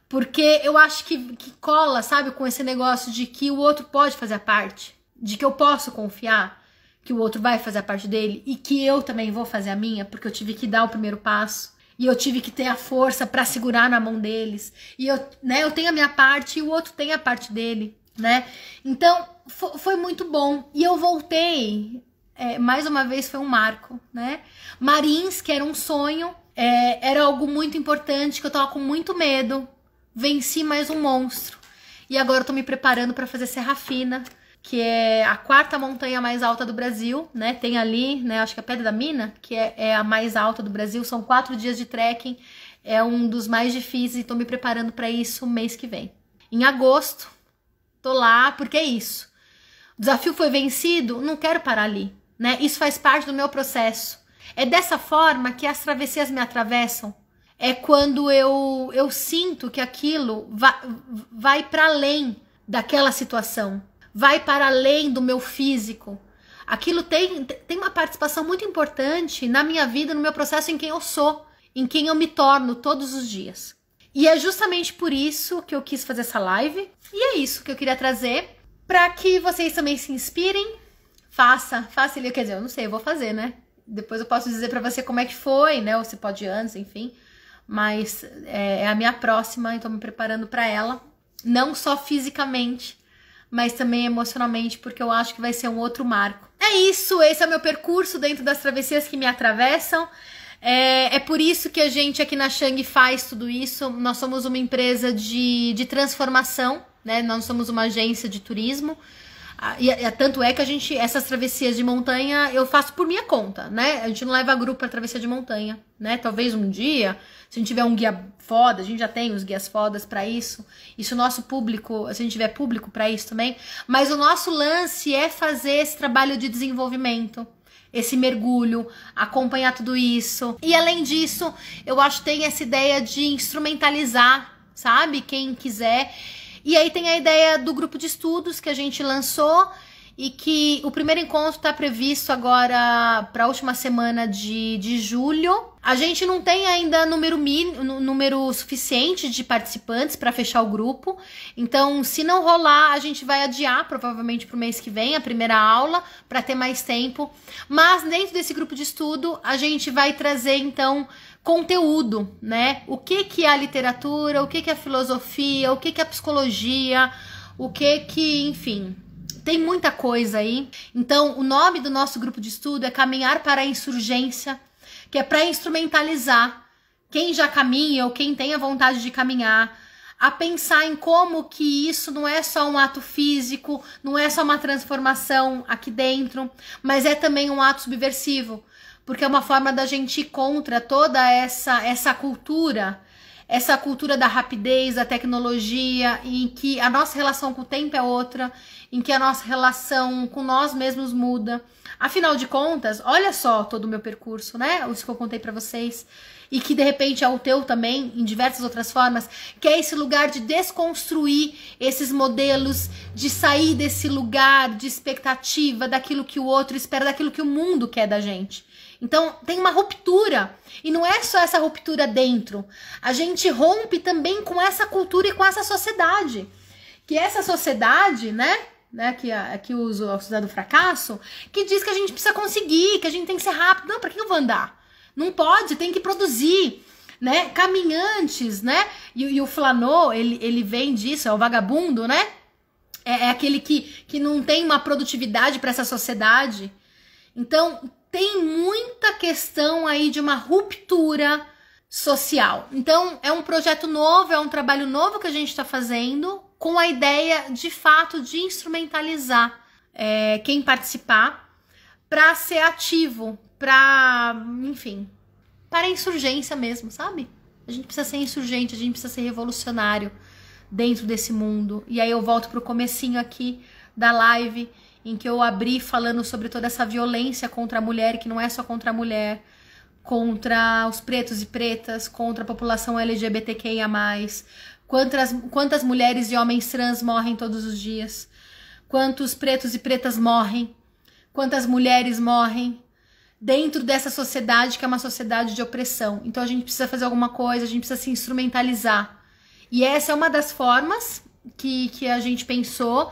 Porque eu acho que, que cola, sabe, com esse negócio de que o outro pode fazer a parte, de que eu posso confiar que o outro vai fazer a parte dele e que eu também vou fazer a minha, porque eu tive que dar o primeiro passo. E eu tive que ter a força para segurar na mão deles. E eu, né, eu tenho a minha parte e o outro tem a parte dele, né? Então, foi muito bom. E eu voltei, é, mais uma vez foi um marco, né? Marins, que era um sonho, é, era algo muito importante, que eu tava com muito medo. Venci mais um monstro. E agora eu tô me preparando para fazer Serra Fina, que é a quarta montanha mais alta do Brasil, né? Tem ali, né? Acho que é a Pedra da Mina, que é, é a mais alta do Brasil. São quatro dias de trekking. É um dos mais difíceis e me preparando para isso mês que vem. Em agosto, tô lá porque é isso. O desafio foi vencido, não quero parar ali, né? Isso faz parte do meu processo. É dessa forma que as travessias me atravessam. É quando eu, eu sinto que aquilo vai para além daquela situação vai para além do meu físico. Aquilo tem, tem uma participação muito importante na minha vida, no meu processo, em quem eu sou, em quem eu me torno todos os dias. E é justamente por isso que eu quis fazer essa live. E é isso que eu queria trazer para que vocês também se inspirem. Faça, faça ele, quer dizer, eu não sei, eu vou fazer, né? Depois eu posso dizer para você como é que foi, né? Ou se pode antes, enfim. Mas é, é a minha próxima, então me preparando para ela, não só fisicamente, mas também emocionalmente, porque eu acho que vai ser um outro marco. É isso, esse é o meu percurso dentro das travessias que me atravessam. É, é por isso que a gente aqui na Shang faz tudo isso. Nós somos uma empresa de, de transformação, né? Nós somos uma agência de turismo. Ah, e, e, tanto é que a gente, essas travessias de montanha, eu faço por minha conta, né? A gente não leva grupo para travessia de montanha, né? Talvez um dia, se a gente tiver um guia foda, a gente já tem os guias fodas para isso. Isso nosso público, se a gente tiver público para isso também. Mas o nosso lance é fazer esse trabalho de desenvolvimento, esse mergulho, acompanhar tudo isso. E além disso, eu acho que tem essa ideia de instrumentalizar, sabe? Quem quiser e aí tem a ideia do grupo de estudos que a gente lançou e que o primeiro encontro está previsto agora para a última semana de, de julho. A gente não tem ainda número, número suficiente de participantes para fechar o grupo, então se não rolar, a gente vai adiar provavelmente para o mês que vem a primeira aula para ter mais tempo. Mas dentro desse grupo de estudo, a gente vai trazer então conteúdo, né? O que que é a literatura, o que que é a filosofia, o que que é a psicologia, o que que, enfim, tem muita coisa aí. Então, o nome do nosso grupo de estudo é Caminhar para a Insurgência, que é para instrumentalizar quem já caminha ou quem tem a vontade de caminhar a pensar em como que isso não é só um ato físico, não é só uma transformação aqui dentro, mas é também um ato subversivo, porque é uma forma da gente ir contra toda essa essa cultura essa cultura da rapidez, da tecnologia, em que a nossa relação com o tempo é outra, em que a nossa relação com nós mesmos muda. Afinal de contas, olha só todo o meu percurso, né? Isso que eu contei para vocês. E que de repente é o teu também, em diversas outras formas, que é esse lugar de desconstruir esses modelos, de sair desse lugar de expectativa daquilo que o outro espera, daquilo que o mundo quer da gente. Então tem uma ruptura. E não é só essa ruptura dentro. A gente rompe também com essa cultura e com essa sociedade. Que essa sociedade, né? Né, que aqui uso a sociedade do fracasso, que diz que a gente precisa conseguir, que a gente tem que ser rápido. Não, para que eu vou andar? Não pode, tem que produzir, né? Caminhantes, né? E, e o Flanô, ele, ele vem disso, é o vagabundo, né? É, é aquele que, que não tem uma produtividade para essa sociedade. Então, tem muita questão aí de uma ruptura social. Então, é um projeto novo, é um trabalho novo que a gente está fazendo, com a ideia de fato de instrumentalizar é, quem participar para ser ativo, para, enfim, para insurgência mesmo, sabe? A gente precisa ser insurgente, a gente precisa ser revolucionário dentro desse mundo. E aí eu volto pro comecinho aqui da live em que eu abri falando sobre toda essa violência contra a mulher, que não é só contra a mulher, contra os pretos e pretas, contra a população LGBTQIA. Quantas, quantas mulheres e homens trans morrem todos os dias? Quantos pretos e pretas morrem? Quantas mulheres morrem? Dentro dessa sociedade que é uma sociedade de opressão. Então a gente precisa fazer alguma coisa, a gente precisa se instrumentalizar. E essa é uma das formas que, que a gente pensou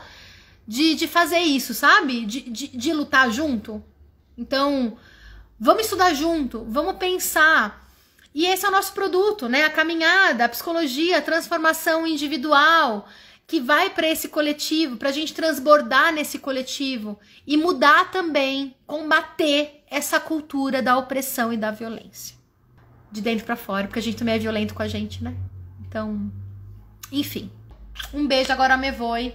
de, de fazer isso, sabe? De, de, de lutar junto. Então, vamos estudar junto, vamos pensar. E esse é o nosso produto, né? A caminhada, a psicologia, a transformação individual que vai para esse coletivo, para a gente transbordar nesse coletivo e mudar também, combater essa cultura da opressão e da violência. De dentro para fora, porque a gente também é violento com a gente, né? Então, enfim. Um beijo agora, me voe.